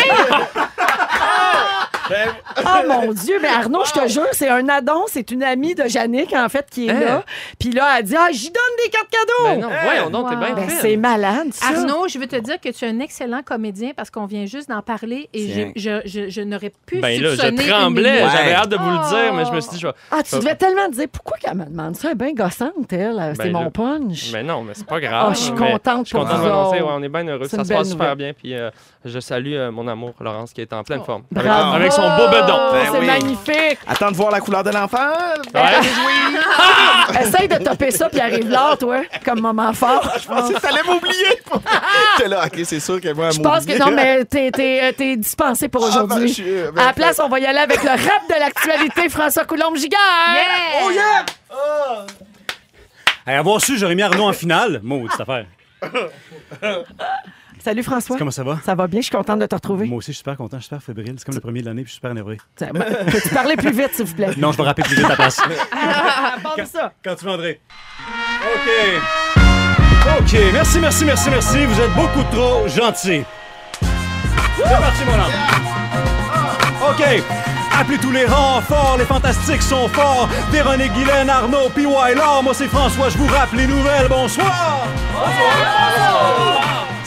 Oh (laughs) mon Dieu, mais Arnaud, je te jure, c'est un addon, c'est une amie de Yannick, en fait, qui est Hein? là. Puis là, elle dit Ah, j'y donne des cartes cadeaux. Ben non, voyons donc, t'es bien Ben, c'est malade, ça. Arnaud, je veux te dire que tu es un excellent comédien parce qu'on vient juste d'en parler et je, je, je n'aurais pu Ben là, je tremblais. J'avais hâte de vous le Oh. dire, mais je me suis dit, je vais. Ah, tu devais tellement te dire pourquoi qu'elle me demande ça? Elle est bien gossante, elle. C'est Ben mon là, punch. Mais non, mais c'est pas grave. Ah, je suis mais contente Je suis pour content de vous l'annoncer. autres. Ouais, on est bien heureux. C'est Ça se passe belle super nouvelle. bien. Puis euh, je salue euh, mon amour, Laurence, qui est en pleine forme. Avec, Bravo. avec son beau bedon. Ben c'est oui. magnifique. Attends de voir la couleur de l'enfant. Ouais. (laughs) (laughs) Essaye de topper ça, puis arrive là, toi, comme moment fort. (laughs) Je pensais que t'allais m'oublier. J'étais là, OK, c'est sûr qu'elle va Je pense que non, mais t'es, t'es, euh, t'es dispensé pour Ah, ben, aujourd'hui. ben, à la place, on va y aller avec le rap de l'actualité, François Coulombe-Giguère. Yeah! Oh yeah! Hey, avoir su, j'aurais mis Arnaud en finale. Maudite affaire. Salut, François. Comment ça va? Ça va bien? Je suis contente de te retrouver. Moi aussi, je suis super content, je suis super fébrile. C'est comme le premier de l'année, puis je suis super énervé. Ça- ben, Peux-tu parler plus vite, s'il vous plaît? Non, je vais rappeler plus vite à ta place. (laughs) Parle de ça. Quand tu André. OK. OK, merci, merci, merci, merci. Vous êtes beaucoup trop gentils. C'est parti, mon homme. OK. Appelez tous les renforts, les fantastiques sont forts. Véronique Guylaine, Arnaud, puis Wyler. Moi, c'est François, je vous rappelle les nouvelles. Bonsoir.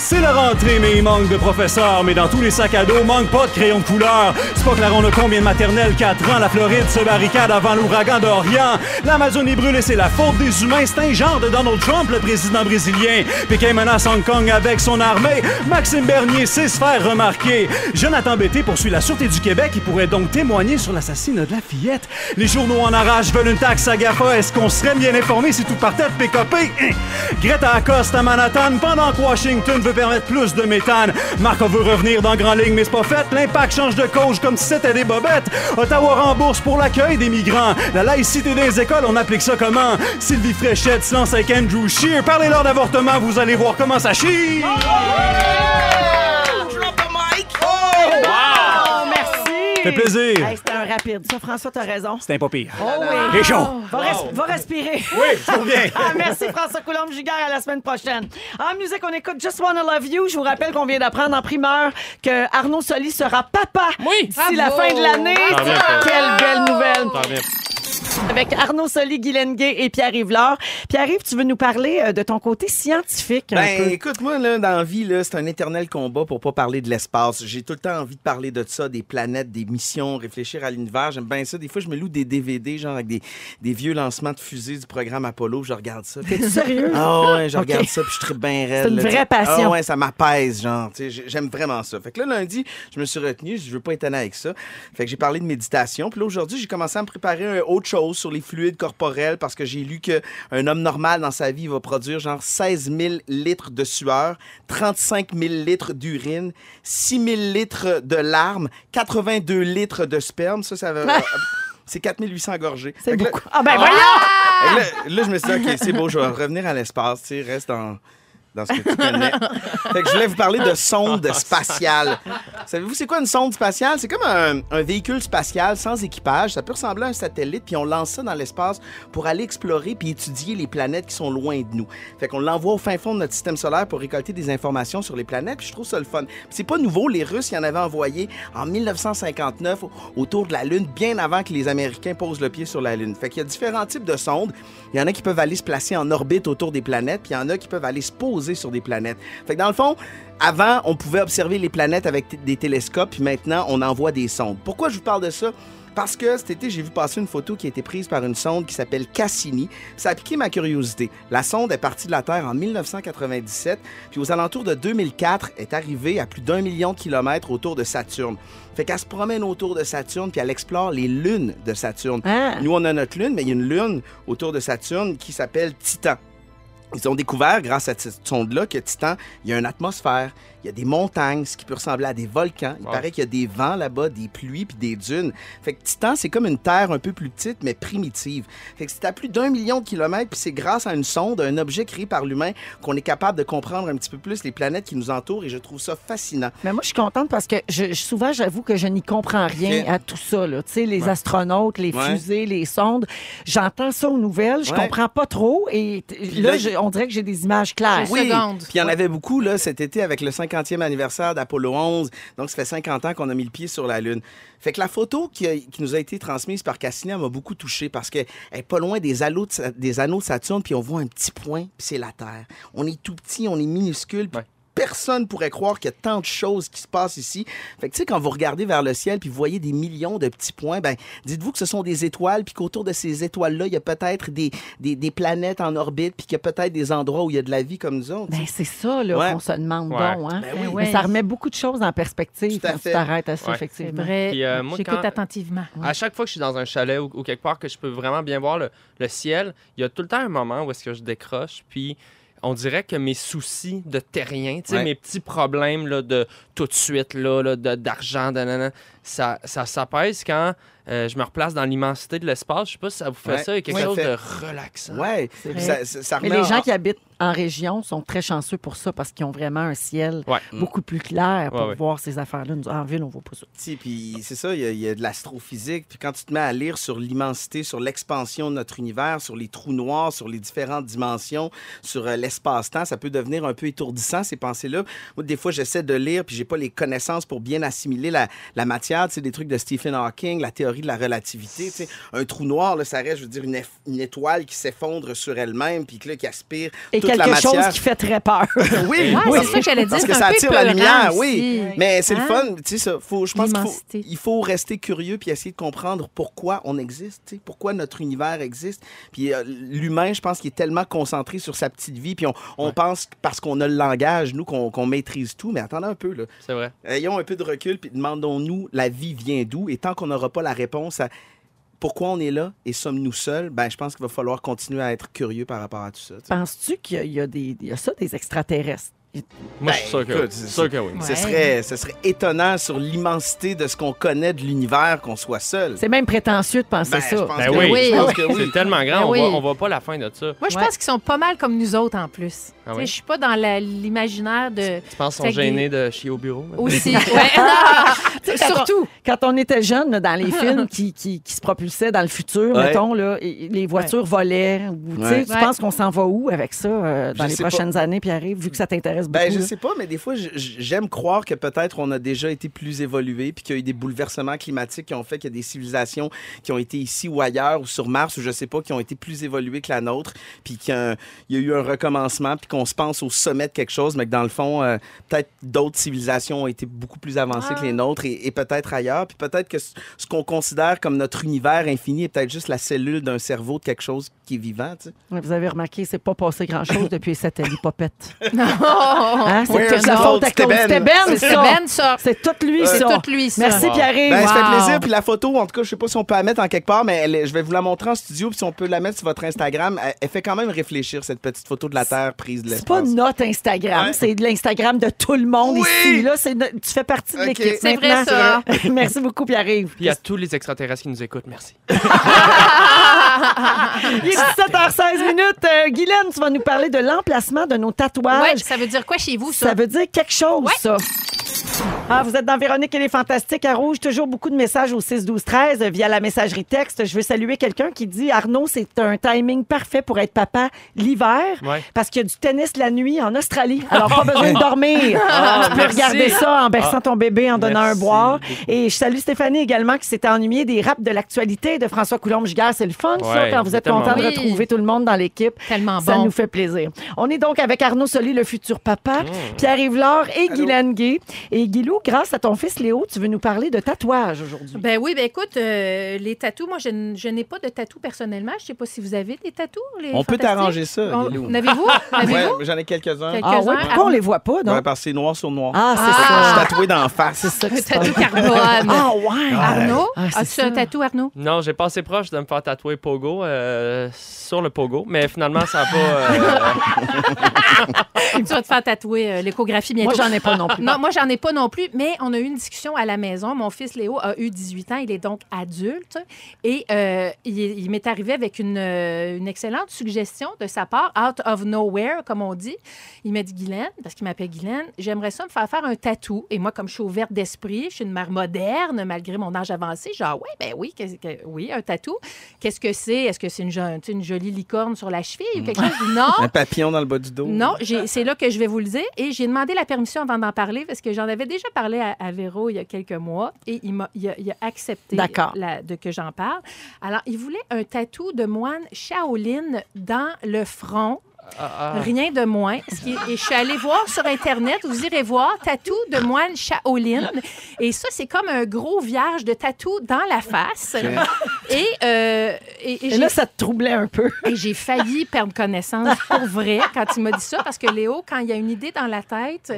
C'est la rentrée, mais il manque de professeurs. Mais dans tous les sacs à dos, manque pas de crayons de couleur. C'est pas clair, on a combien de maternelle 4 ans. La Floride se barricade avant l'ouragan d'Orient. L'Amazonie brûle et c'est la faute des humains. C'est un genre de Donald Trump, le président brésilien. Pékin menace Hong Kong avec son armée. Maxime Bernier sait se faire remarquer. Jonathan Bété poursuit la Sûreté du Québec. Il pourrait donc témoigner sur l'assassinat de la fillette. Les journaux en arrache veulent une taxe à GAFA. Est-ce qu'on serait bien informé si tout partait de PKP? Hein? Greta accoste à Manhattan pendant que Washington veut permettre plus de méthane. Marco veut revenir dans Grand Ligne, mais c'est pas fait. L'impact change de coach comme si c'était des bobettes. Ottawa rembourse pour l'accueil des migrants. La laïcité des écoles, on applique ça comment? Sylvie Fréchette se lance avec Andrew Shear. Parlez-leur d'avortement, vous allez voir comment ça chie. Merci. Fait plaisir. Hey, C'était un rapide. Ça, François, t'as raison. C'était pas pire. Oh oui. Et chaud. Va, res- va respirer. Oui, je reviens. (laughs) Ah, merci François Coulombe-Giguère. À la semaine prochaine. En musique, on écoute Just Wanna Love You. Je vous rappelle qu'on vient d'apprendre en primeur que Arnaud Soli sera papa Oui. d'ici la Bravo. fin de l'année. Ça. Quelle belle nouvelle. Ça. Avec Arnaud Soli, Guy Lenguet et Pierre-Yves Laure. Pierre-Yves, tu veux nous parler euh, de ton côté scientifique Ben, écoute, moi, là, dans la vie, là, c'est un éternel combat pour pas parler de l'espace. J'ai tout le temps envie de parler de ça, des planètes, des missions, réfléchir à l'univers. J'aime bien ça. Des fois, je me loue des DVD, genre avec des, des vieux lancements de fusées du programme Apollo. Je regarde ça. T'es sérieux? Ah ouais, je (laughs) regarde ça, puis je suis bien raide. C'est une vraie sais. passion. Ah ouais, ça m'apaise, genre. J'aime vraiment ça. Fait que là, lundi, je me suis retenu. Je veux pas étonner avec ça. Fait que j'ai parlé de méditation. Puis là, aujourd'hui, j'ai commencé à me préparer un autre chose sur les fluides corporels parce que j'ai lu qu'un homme normal dans sa vie va produire genre 16 000 litres de sueur, 35 000 litres d'urine, 6 000 litres de larmes, 82 litres de sperme. Ça, ça va. (laughs) C'est 4800 gorgées. C'est que là- beaucoup. Ah ben fait que Là, là, je me suis dit, OK, c'est beau, je vais revenir à l'espace. Tu sais, reste dans, dans ce que tu connais. (laughs) fait que je voulais vous parler de sonde spatiale. Savez-vous, c'est quoi une sonde spatiale? C'est comme un, un véhicule spatial sans équipage. Ça peut ressembler à un satellite, puis on lance ça dans l'espace pour aller explorer puis étudier les planètes qui sont loin de nous. Fait qu'on l'envoie au fin fond de notre système solaire pour récolter des informations sur les planètes, puis je trouve ça le fun. C'est pas nouveau, les Russes y en avaient envoyé en 1959 au- autour de la Lune, bien avant que les Américains posent le pied sur la Lune. Fait qu'il y a différents types de sondes. Il y en a qui peuvent aller se placer en orbite autour des planètes, puis il y en a qui peuvent aller se poser sur des planètes. Fait que dans le fond, avant, on pouvait observer les planètes avec des télescopes, puis maintenant, on envoie des sondes. Pourquoi je vous parle de ça? Parce que cet été, j'ai vu passer une photo qui a été prise par une sonde qui s'appelle Cassini. Ça a piqué ma curiosité. La sonde est partie de la Terre en 1997, puis aux alentours de 2004, est arrivée à plus d'un million de kilomètres autour de Saturne. Fait qu'elle se promène autour de Saturne, puis elle explore les lunes de Saturne. Ah. Nous, on a notre lune, mais il y a une lune autour de Saturne qui s'appelle Titan. Ils ont découvert, grâce à cette sonde-là, que Titan, il y a une atmosphère, il y a des montagnes, ce qui peut ressembler à des volcans. Il Wow. paraît qu'il y a des vents là-bas, des pluies puis des dunes. Fait que Titan, c'est comme une Terre un peu plus petite, mais primitive. Fait que c'est à plus d'un million de kilomètres, puis c'est grâce à une sonde, un objet créé par l'humain, qu'on est capable de comprendre un petit peu plus les planètes qui nous entourent, et je trouve ça fascinant. Mais moi, je suis contente parce que je, souvent, j'avoue que je n'y comprends rien à tout ça. là. Tu sais, les Ouais. astronautes, les Ouais. fusées, les sondes. J'entends ça aux nouvelles, je Ouais. comprends pas trop. Et là, là, je- on dirait que j'ai des images claires. Oui. Puis il y en avait beaucoup là, cet été avec le 50e anniversaire d'Apollo 11. Donc, ça fait 50 ans qu'on a mis le pied sur la Lune. Fait que la photo qui, nous a été transmise par Cassini m'a beaucoup touché parce qu'elle est pas loin des, anneaux de, Saturne, puis on voit un petit point, puis c'est la Terre. On est tout petit, on est minuscule. Personne pourrait croire qu'il y a tant de choses qui se passent ici. Fait que tu sais, quand vous regardez vers le ciel, puis vous voyez des millions de petits points, ben dites-vous que ce sont des étoiles, puis qu'autour de ces étoiles-là, il y a peut-être des, des, des planètes en orbite, puis qu'il y a peut-être des endroits où il y a de la vie comme nous autres. Ben, c'est ça là, Ouais. qu'on se demande Ouais. donc. Hein? Ben oui. Mais ça remet beaucoup de choses en perspective Tout à quand tu t'arrêtes à ça, Ouais. Effectivement. vrai. Puis, euh, moi, J'écoute quand- attentivement. À chaque fois que je suis dans un chalet ou, ou quelque part que je peux vraiment bien voir le, le ciel, il y a tout le temps un moment où est-ce que je décroche, puis on dirait que mes soucis de terrien, tu sais, Ouais. mes petits problèmes là, de tout de suite, là, là, de- d'argent, de, nanana, ça, ça s'apaise quand euh, je me replace dans l'immensité de l'espace. Je sais pas si ça vous fait Ouais. ça, il y a quelque Oui, chose fait. de relaxant. Ouais, ça, ça- ça Mais les en- gens qui habitent en région sont très chanceux pour ça parce qu'ils ont vraiment un ciel Ouais. beaucoup plus clair pour Ouais, ouais. voir ces affaires-là. Nous, En ville, on voit pas ça. Si, puis c'est ça, il y, a- il y a de l'astrophysique. Puis quand tu te mets à lire sur l'immensité, sur l'expansion de notre univers, sur les trous noirs, sur les différentes dimensions, sur euh, l'espace-temps, ça peut devenir un peu étourdissant, ces pensées-là. Moi, des fois, j'essaie de lire, puis j'ai pas les connaissances pour bien assimiler la, la matière. Sais, des trucs de Stephen Hawking, la théorie de la relativité. Un trou noir, là, ça reste, je veux dire, une, une étoile qui s'effondre sur elle-même, puis que là, qui aspire Et toute la quelque chose qui fait très peur. (laughs) oui, Ouais, oui. c'est ça que j'allais dire. Parce que c'est ça attire la lumière, aussi. oui. Mais c'est le Hein? fun. Tu sais, faut, je pense qu'il faut, L'immensité. il faut rester curieux puis essayer de comprendre pourquoi on existe, pourquoi notre univers existe. Puis euh, l'humain, je pense qu'il est tellement concentré sur sa petite vie. Puis on, on pense que parce qu'on a le langage, nous, qu'on maîtrise tout. Mais attendez un peu, là. C'est vrai. Ayons un peu de recul puis demandons-nous la vie vient d'où. Et tant qu'on n'aura pas la réponse à pourquoi on est là et sommes-nous seuls, ben je pense qu'il va falloir continuer à être curieux par rapport à tout ça. Penses-tu qu'il y y a ça, des extraterrestres? Moi, je suis sûr que, écoute, oui. c'est- sûr que oui. Ouais. Ce, serait, ce serait étonnant sur l'immensité de ce qu'on connaît de l'univers qu'on soit seul. C'est même prétentieux de penser Ben, je ça. pense Ben que oui, oui. Je pense que oui. C'est tellement grand, Ben on, oui. voit, on voit pas la fin de ça. Moi, je Ouais. pense qu'ils sont pas mal comme nous autres en plus. Ah Tu? Je suis pas dans la- l'imaginaire de. Tu penses qu'ils sont des- gênés de chier au bureau? maintenant? Aussi. (laughs) Ouais. (laughs) Surtout. Quand on était jeune, dans les (laughs) films qui, qui, qui se propulsaient dans le futur, Ouais. mettons, là, les voitures volaient. ou, tu sais, Ouais. Tu Ouais. penses qu'on s'en va où avec ça euh, dans les prochaines années, Pierre, vu que ça t'intéresse m'intéresse beaucoup. Ben, je là. sais pas, mais des fois, j'aime croire que peut-être on a déjà été plus évolué, puis qu'il y a eu des bouleversements climatiques qui ont fait qu'il y a des civilisations qui ont été ici ou ailleurs, ou sur Mars, ou je sais pas, qui ont été plus évoluées que la nôtre, puis qu'il y a y eu un recommencement, puis qu'on se pense au sommet de quelque chose, mais que dans le fond, euh, peut-être d'autres civilisations ont été beaucoup plus avancées que les nôtres, et, et peut-être ailleurs, puis peut-être que ce ce qu'on considère comme notre univers infini est peut-être juste la cellule d'un cerveau de quelque chose qui est vivant, tu sais. Vous avez remarqué, c'est pas passé grand-chose (laughs) depuis Satellite Popette. Hein? C'est Oui, toute la faute à c'était. Ben. C'était Ben, C'est ça. Ben, ça. C'est tout lui, C'est ça. tout lui, ça. Merci. Pierre-Yves. Ben, ça fait plaisir. Puis la photo, en tout cas, je sais pas si on peut la mettre en quelque part, mais elle est- je vais vous la montrer en studio. Puis si on peut la mettre sur votre Instagram, elle, elle fait quand même réfléchir, cette petite photo de la Terre prise de C'est pas l'espace. notre Instagram, Ouais. c'est de l'Instagram de tout le monde Oui! ici. Là, c'est no- tu fais partie de Ok. l'équipe. C'est vrai, maintenant. ça. (laughs) Merci beaucoup, Pierre-Yves. Puis il y a tous les extraterrestres qui nous écoutent, merci. (laughs) Il est (laughs) 17h16 minutes. Euh, Guylaine, tu vas nous parler de l'emplacement de nos tatouages. Ouais, ça veut dire quoi chez vous, ça? Ça veut dire quelque chose, Ouais. ça. Ah, vous êtes dans Véronique et les Fantastiques à Rouge. Toujours beaucoup de messages au 6 12 13 via la messagerie texte. Je veux saluer quelqu'un qui dit Arnaud, c'est un timing parfait pour être papa l'hiver Ouais. parce qu'il y a du tennis la nuit en Australie. Alors, pas besoin de (laughs) dormir. Ah, tu peux merci. regarder ça en berçant Ah, ton bébé, en donnant un boire. Et je salue Stéphanie également qui s'était ennuyée des raps de l'actualité de François Coulombe-Giguère. C'est le fun, ça, quand vous êtes content de retrouver tout le monde dans l'équipe. Tellement Ça bon. nous fait plaisir. On est donc avec Arnaud Soli, le futur papa, Mmh. Pierre-Yves Laure et Guylaine Gay. Et Guilou, grâce à ton fils Léo, tu veux nous parler de tatouage aujourd'hui. Ben oui, ben écoute, euh, les tatous, moi, je, n- je n'ai pas de tatous personnellement. Je sais pas si vous avez des tatous. On peut t'arranger ça, On- Guilou. N'avez-vous? (laughs) N'avez-vous? Ouais, j'en ai quelques-uns. Quelques- Ah ouais, pourquoi on Arnaud. les voit pas? Ouais, parce que c'est noir sur noir. Ah, c'est Je suis ça. tatoué d'en face. C'est ça (laughs) Un tatou carbone. Ah ouais! Arnaud, Ah, c'est as-tu ça. un tatou, Arnaud? Non, j'ai passé proche de me faire tatouer Pogo euh, sur le Pogo, mais finalement, ça n'a pas. euh, (laughs) tu vas te faire tatouer euh, l'échographie bientôt. Moi, j'en ai pas non plus. Non, moi, j'en ai pas non plus, mais on a eu une discussion à la maison. Mon fils Léo a eu 18 ans. Il est donc adulte. Et euh, il, il m'est arrivé avec une, euh, une excellente suggestion de sa part, out of nowhere, comme on dit. Il m'a dit, Guylaine, parce qu'il m'appelle Guylaine, j'aimerais ça me faire faire un tatou. Et moi, comme je suis ouverte d'esprit, je suis une mère moderne, malgré mon âge avancé, genre, ouais, ben oui, qu'est-ce que- oui, un tatou. Qu'est-ce que c'est? Est-ce que c'est une, jolie licorne sur la cheville ou quelque chose? Non. (laughs) Un papillon dans le bas du dos. Non, c'est là que je vais vous le dire. Et j'ai demandé la permission avant d'en parler parce que j'en avais déjà parlé à, à Véro il y a quelques mois et il, a, il a accepté la- de que j'en parle. Alors, il voulait un tatou de moine Shaolin dans le front. Ah, ah. Rien de moins. Ce qui est- et je suis allée voir sur Internet, vous irez voir, tatou de moine Shaolin. Et ça, c'est comme un gros vierge de tatou dans la face. Et, euh, et- et Et j'ai là, ça te troublait un peu. et j'ai failli perdre connaissance pour vrai quand il m'a dit ça, parce que Léo, quand il y a une idée dans la tête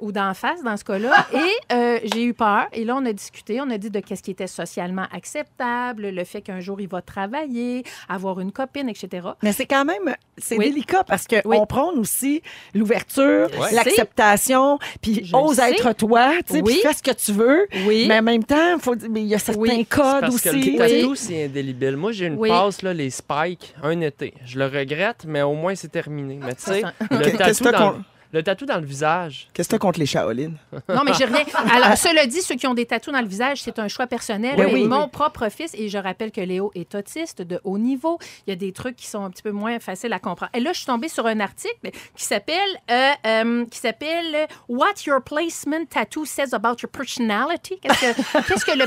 ou d'en face, dans ce cas-là, et euh, j'ai eu peur. Et là, on a discuté, on a dit de qu'est-ce qui était socialement acceptable, le fait qu'un jour il va travailler, avoir une copine, etc. Mais c'est quand même, c'est Oui. délicat parce qu'on Oui. prône aussi l'ouverture, Ouais. l'acceptation, puis ose être toi, tu sais, puis fais ce que tu veux. Oui. Mais en même temps, faut, dire- mais il y a certains Oui. codes Parce que aussi. le tatou, c'est indélébile. Moi, j'ai une Oui. passe, là, les spikes, un été. Je le regrette, mais au moins, c'est terminé. Mais tu sais, le, Qu'est-ce tatou que dans, le tatou dans le visage, Qu'est-ce que t'as contre les Shaolin? (laughs) Non, mais j'ai rien. Alors, cela dit, ceux qui ont des tatous dans le visage, c'est un choix personnel. Oui, Mais oui. mon propre fils, et je rappelle que Léo est autiste de haut niveau, il y a des trucs qui sont un petit peu moins faciles à comprendre. Et là, je suis tombée sur un article qui s'appelle euh, euh, qui s'appelle What Your Placement Tattoo Says About Your Personality. Qu'est-ce que, (laughs) qu'est-ce que le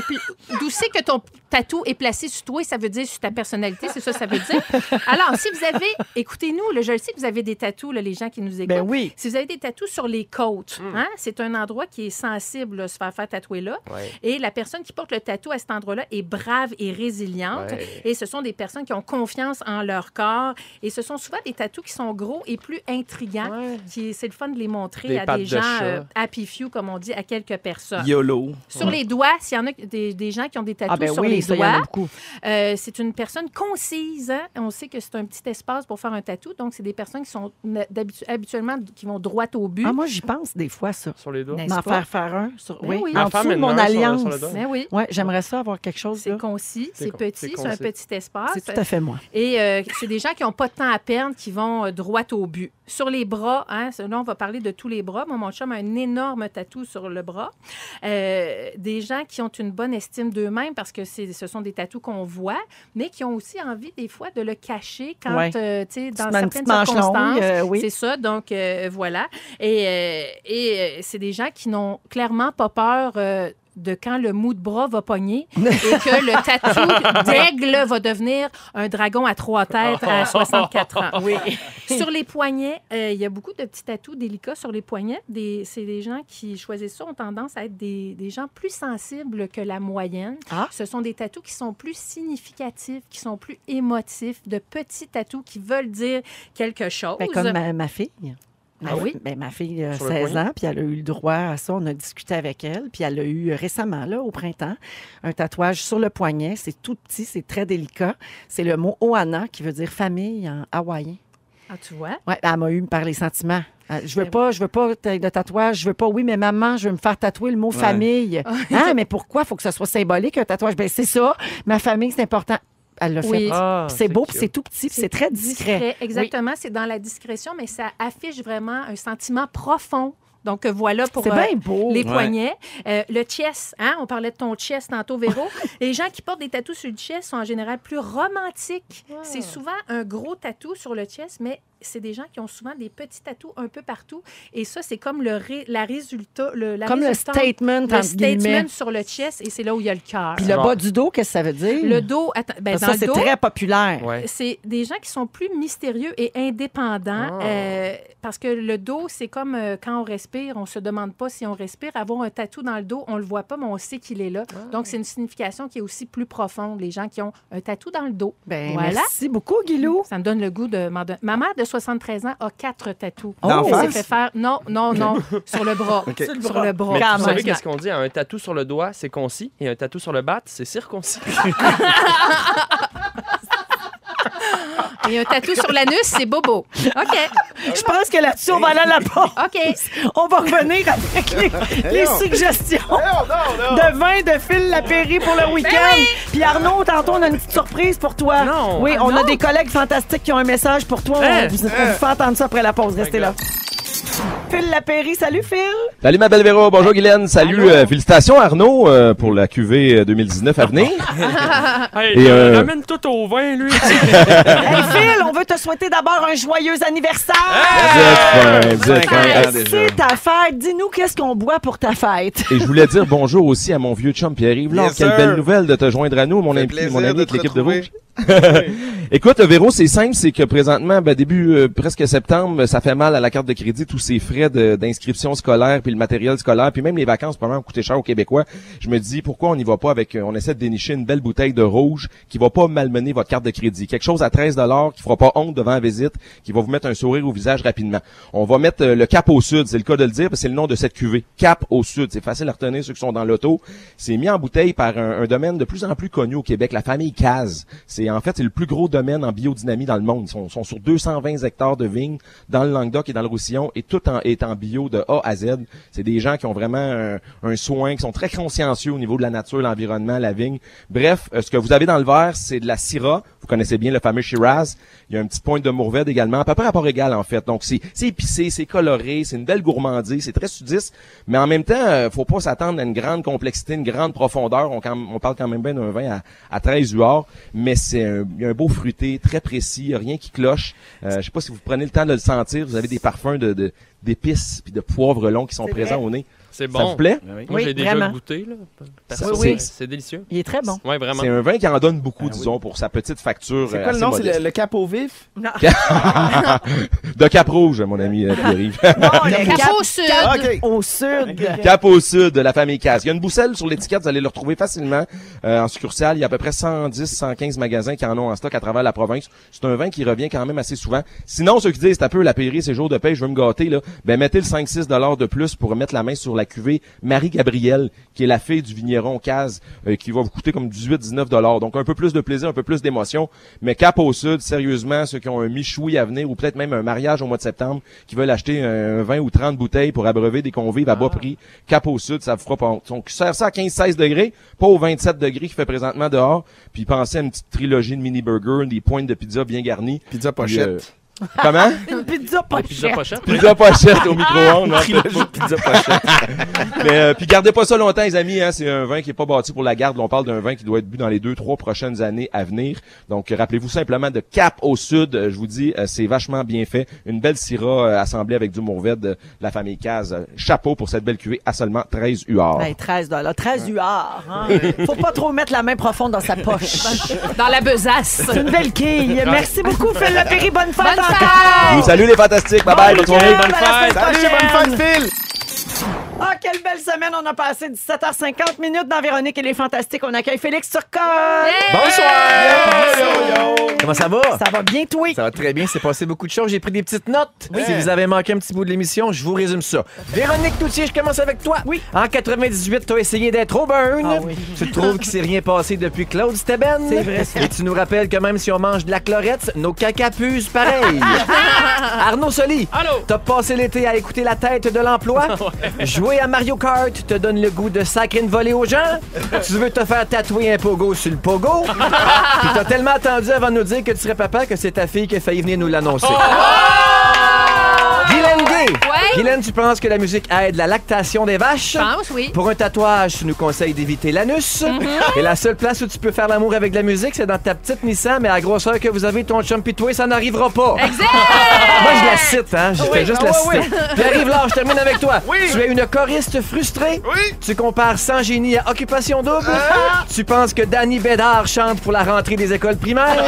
d'où c'est que ton tatou est placé sur toi et ça veut dire sur ta personnalité, c'est ça que ça veut dire? Alors, si vous avez, écoutez-nous, je le sais que vous avez des tatous, là, les gens qui nous écoutent. Ben oui. Si vous avez des tatous sur les côtes, hein, c'est un endroit qui est sensible, là, se faire faire tatouer là. Ouais. Et la personne qui porte le tatou à cet endroit-là est brave et résiliente. Ouais. Et ce sont des personnes qui ont confiance en leur corps. Et ce sont souvent des tatous qui sont gros et plus intrigants. Ouais. Qui, c'est le fun de les montrer Des à pattes des de gens chat. euh, happy few, comme on dit, à quelques personnes. YOLO. Sur les doigts, s'il y en a des, des gens qui ont des tatous Ah ben sur oui, les ça, doigts, beaucoup. euh, c'est une personne concise. hein. On sait que c'est un petit espace pour faire un tatou. Donc, c'est des personnes qui sont habituellement qui vont droit au but. Ah, moi, j'y pense des fois, ça. sur les doigts. N'est-ce M'en pas? faire faire un. Sur... Ben Oui, oui. en dessous de mon sur alliance. le doigt. Ben oui. Ouais, j'aimerais ça avoir quelque chose. C'est là. concis, C'est c'est con- petit, c'est un concis. petit espace. C'est tout à fait moi. Et euh, c'est des gens qui n'ont pas de temps à perdre, qui vont euh, droit au but. Sur les bras, hein, là, on va parler de tous les bras. Moi, mon chum a un énorme tatou sur le bras. Euh, des gens qui ont une bonne estime d'eux-mêmes parce que c'est- ce sont des tatous qu'on voit, mais qui ont aussi envie, des fois, de le cacher quand, Ouais. euh, tu sais, dans certaines petite manche longue, circonstances. euh, oui. C'est ça. Donc, euh, voilà. Voilà. Et, euh, et euh, c'est des gens qui n'ont clairement pas peur euh, de quand le mou de bras va pogner (laughs) et que le tatou d'aigle va devenir un dragon à trois têtes à (laughs) 64 ans. Oui. (laughs) sur les poignets, euh, il y a beaucoup de petits tatous délicats sur les poignets. C'est des gens qui choisissent ça ont tendance à être des, des gens plus sensibles que la moyenne. Ah. Ce sont des tatous qui sont plus significatifs, qui sont plus émotifs, de petits tatous qui veulent dire quelque chose. Ben, comme ma, ma fille. Ah oui? Ben, ma fille a Sur le 16 poignet? ans, puis elle a eu le droit à ça. On a discuté avec elle, puis elle a eu récemment, là, au printemps, un tatouage sur le poignet. C'est tout petit, c'est très délicat. C'est le mot Oana, qui veut dire famille en hawaïen. Ah, tu vois? Ouais, elle m'a eu par les sentiments. Euh, Je veux Ben pas, je veux pas de tatouage, je veux pas. Oui, mais maman, je veux me faire tatouer le mot famille. (laughs) Ah, mais pourquoi? Faut que ce soit symbolique un tatouage Ben c'est ça. Ma famille, c'est important. Elle l'a Oui. fait. Ah, c'est beau, c'est tout petit, puis c'est très discret. Exactement, c'est dans la discrétion, mais ça affiche vraiment un sentiment profond. Donc, euh, voilà pour euh, les Ouais. poignets. Euh, le chest, hein? on parlait de ton chest tantôt, Véro. (laughs) les gens qui portent des tatous sur le chest sont en général plus romantiques. C'est souvent un gros tatou sur le chest, mais c'est des gens qui ont souvent des petits tatous un peu partout. Et ça, c'est comme le ré- la résultat. Le, la Comme le statement, le entre guillemets. statement sur le chest, et c'est là où il y a le cœur. Puis le Bon. bas du dos, qu'est-ce que ça veut dire? Le dos, attends, ben, Ça, dans le c'est dos, très populaire. Ouais. c'est des gens qui sont plus mystérieux et indépendants Ah. euh, parce que le dos, c'est comme euh, quand on respire, on se demande pas si on respire. Avoir un tatou dans le dos, on le voit pas, mais on sait qu'il est là. Ah. Donc, c'est une signification qui est aussi plus profonde. Les gens qui ont un tatou dans le dos. Ben, voilà. Merci beaucoup, Guilou. Ça me donne le goût de m'en don- Ma mère de 73 ans a quatre tatous. Elle s'est fait faire... Non, non, non. (laughs) sur le bras. Sur le bras. Mais vous savez qu'est-ce qu'on dit? Un tatou sur le doigt, c'est concis, et un tatou sur le bat, c'est circoncis. (laughs) Et un tatou sur l'anus, c'est bobo. OK. Je pense que là-dessus, on va aller à la (laughs) pause. OK. On va revenir avec les, les suggestions de vin de Phil Lapéry pour le week-end. Puis Arnaud, tantôt, on a une petite surprise pour toi. Non. Oui, on a des collègues fantastiques qui ont un message pour toi. Hein? On vous, on vous fait entendre ça après la pause. Restez là. Phil Lapéry, salut Phil. Salut ma belle Véro, bonjour Guylaine, salut, euh, félicitations Arnaud euh, pour la QV 2019 à venir. (laughs) (laughs) Hey, Et, euh, euh, ramène tout au vin, lui. (laughs) Hey Phil, on veut te souhaiter d'abord un joyeux anniversaire. Vous êtes fin, vous êtes. C'est ta fête. Dis-nous qu'est-ce qu'on boit pour ta fête? Et je voulais dire bonjour aussi à mon vieux chum Pierre-Yves. Quelle sir. belle nouvelle de te joindre à nous, mon ami, mon ami de avec l'équipe de. Rouge. Écoute, Véro, c'est simple, c'est que présentement, ben, début euh, presque septembre, ça fait mal à la carte de crédit, tous ces frais d'inscription scolaire, puis le matériel scolaire, puis même les vacances, probablement coûter cher aux Québécois. Je me dis, pourquoi on n'y va pas avec, euh, on essaie de dénicher une belle bouteille de rouge qui va pas malmener votre carte de crédit. Quelque chose à 13 qui fera pas honte devant la visite, qui va vous mettre un sourire au visage rapidement. On va mettre euh, le cap au sud, c'est le cas de le dire, parce que c'est le nom de cette cuvée. Cap au sud, c'est facile à retenir ceux qui sont dans l'auto. C'est mis en bouteille par un, un domaine de plus en plus connu au Québec, la famille Caz. C'est en fait c'est le plus gros domaine en biodynamie dans le monde. Ils sont, sont sur 220 hectares de vignes dans le Languedoc et dans le Roussillon et tout en, est en bio de A à Z. C'est des gens qui ont vraiment un, un soin, qui sont très consciencieux au niveau de la nature, l'environnement, la vigne. Bref, euh, ce que vous avez dans le verre, c'est de la Syrah. Vous connaissez bien le fameux Shiraz. Il y a un petit point de Mourvèdre également, à peu près rapport égal en fait. Donc c'est c'est épicé, c'est coloré, c'est une belle gourmandise, c'est très sudiste, mais en même temps, euh, faut pas s'attendre à une grande complexité, une grande profondeur. On, quand- on parle quand même bien d'un vin à, à 13 UR, mais c'est un, il y a un beau fruité, très précis, il y a rien qui cloche. Euh, je sais pas si vous prenez le temps de le sentir, vous avez des parfums de de- d'épices puis de poivre long qui sont présents vrai. au nez. C'est Ça vous bon. plaît? Moi, Oui, j'ai déjà vraiment. goûté. Là. Ça, Perso, c'est- délicieux. Il est très bon. Oui, vraiment. C'est un vin qui en donne beaucoup, Ah oui. disons, pour sa petite facture. C'est euh, quoi le nom? C'est modeste. le, le cap au vif? (laughs) de Cap Rouge, mon ami euh, Pierre-Yves. Bon, le (laughs) Cap cap au sud. OK. au sud. Cap au sud de la famille Casse. Il y a une bousselle sur l'étiquette, vous allez le retrouver facilement euh, en succursale. Il y a à peu près 110, 115 magasins qui en ont en stock à travers la province. C'est un vin qui revient quand même assez souvent. Sinon, ceux qui disent, c'est un peu la pairie, c'est jour de paix, je veux me gâter, là, ben mettez le 5-6 dollars de plus pour mettre la main sur la cuvée Marie-Gabrielle, qui est la fille du vigneron Caz, euh, qui va vous coûter comme 18-19 dollars. Donc un peu plus de plaisir, un peu plus d'émotion. Mais Cap au sud, sérieusement, ceux qui ont un michoui à venir ou peut-être même un mariage au mois de septembre, qui veulent acheter un 20 ou 30 bouteilles pour abreuver des convives à bas prix, Cap au sud, ça vous fera pas. Donc, serve ça à 15-16 degrés, pas aux 27 degrés qu'il fait présentement dehors. Puis pensez à une petite trilogie de mini burgers, des pointes de pizza bien garnies. Pizza Puis, pochette. euh, Comment? (laughs) Une pizza pas Pizza pochette. Pizza pochette au micro-ondes. hein. Trilogie pizza pochette. (laughs) Mais euh, puis gardez pas ça longtemps, les amis. Hein, c'est un vin qui est pas bâti pour la garde. On parle d'un vin qui doit être bu dans les deux, trois prochaines années à venir. Donc rappelez-vous simplement de Cap au sud. Je vous dis, euh, c'est vachement bien fait. Une belle syrah euh, assemblée avec du Mourvèdre de la famille Caz. Chapeau pour cette belle cuvée à seulement 13 UR. Ben, 13 dollars, 13 UR. Hein? Faut pas trop mettre la main profonde dans sa poche. (laughs) Dans la besace. C'est une belle quille. Merci beaucoup, Phil Lapéry. Bonne fête Bonne salue les fantastiques. Bye bye. Bonne bonne à la fête. Salut, bonne fête, Phil! Ah, quelle belle semaine. On a passé 17h50 minutes dans Véronique et les Fantastiques. On accueille Félix Turcotte. Bonsoir! Comment ça va? Ça va bien, toi? Ça va très bien, c'est passé beaucoup de choses. J'ai pris des petites notes. Si vous avez manqué un petit bout de l'émission, je vous résume ça. Véronique Toutier, je commence avec toi. Oui. En 98, tu as essayé d'être au burn. Ah oui. Tu trouves qu'il s'est rien passé depuis Claude Steben. C'est vrai, ça. Et tu nous rappelles que même si on mange de la chlorette, nos caca puent pareil. (laughs) Arnaud Soli. Allô? T'as passé l'été à écouter la tête de l'emploi? (laughs) Jouer à Mario Kart te donne le goût de sacrer une volée aux gens. tu veux te faire tatouer un pogo sur le pogo. Puis t'as tellement attendu avant de nous dire que tu serais papa que c'est ta fille qui a failli venir nous l'annoncer. Guylaine Ouais. Guylaine, tu penses que la musique aide la lactation des vaches? Je pense, oui. Pour un tatouage, tu nous conseilles d'éviter l'anus. Et la seule place où tu peux faire l'amour avec de la musique, c'est dans ta petite Nissan, mais à la grosseur que vous avez ton chum pis toi, ça n'arrivera pas. Exact! Moi, je la cite, hein. Je fais juste ah la ouais, citer. Pierre-Yves Lard, je termine avec toi. Tu es une choriste frustrée. Oui. Tu compares Sans Génie à Occupation Double. Tu penses que Danny Bédard chante pour la rentrée des écoles primaires.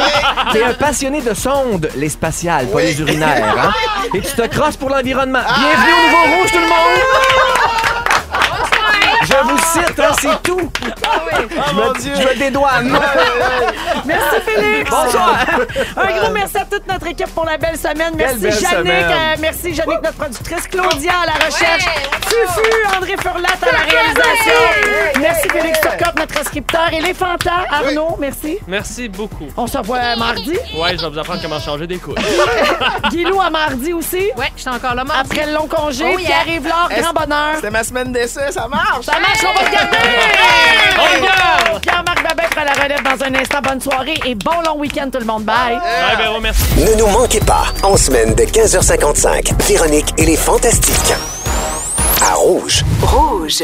Tu es un passionné de sondes, les spatiales, pas les urinaires. Hein? Et tu te crosses pour l'environnement. Bienvenue au Nouveau Rouge, tout le monde! Je vous hein, c'est tout. je, me, je me dédouane. Merci, Félix. Bonsoir. Un gros merci à toute notre équipe pour la belle semaine. Merci, belle Jannick. semaine. euh, merci, Jannick, notre productrice. Claudia à la recherche. Fufu, André Furlat à la réalisation. Merci, Félix Turcotte, notre scripteur. Et les fantas, Arnaud, merci. Merci beaucoup. On se revoit mardi. Ouais, je vais vous apprendre comment changer des couches. (laughs) Guilou à mardi aussi. Ouais, je suis encore là, mardi. Après le long congé, Oh, qui arrive là, grand bonheur. C'était ma semaine d'essai, ça marche! Ça marche, on va le garder! On le garde! Pierre-Marc Babin prend la relève dans un instant. Bonne soirée et bon long week-end tout le monde. Bye! Bye, Véro, merci. Ne nous manquez pas, en semaine de 15h55, Véronique et les Fantastiques. À Rouge. Rouge.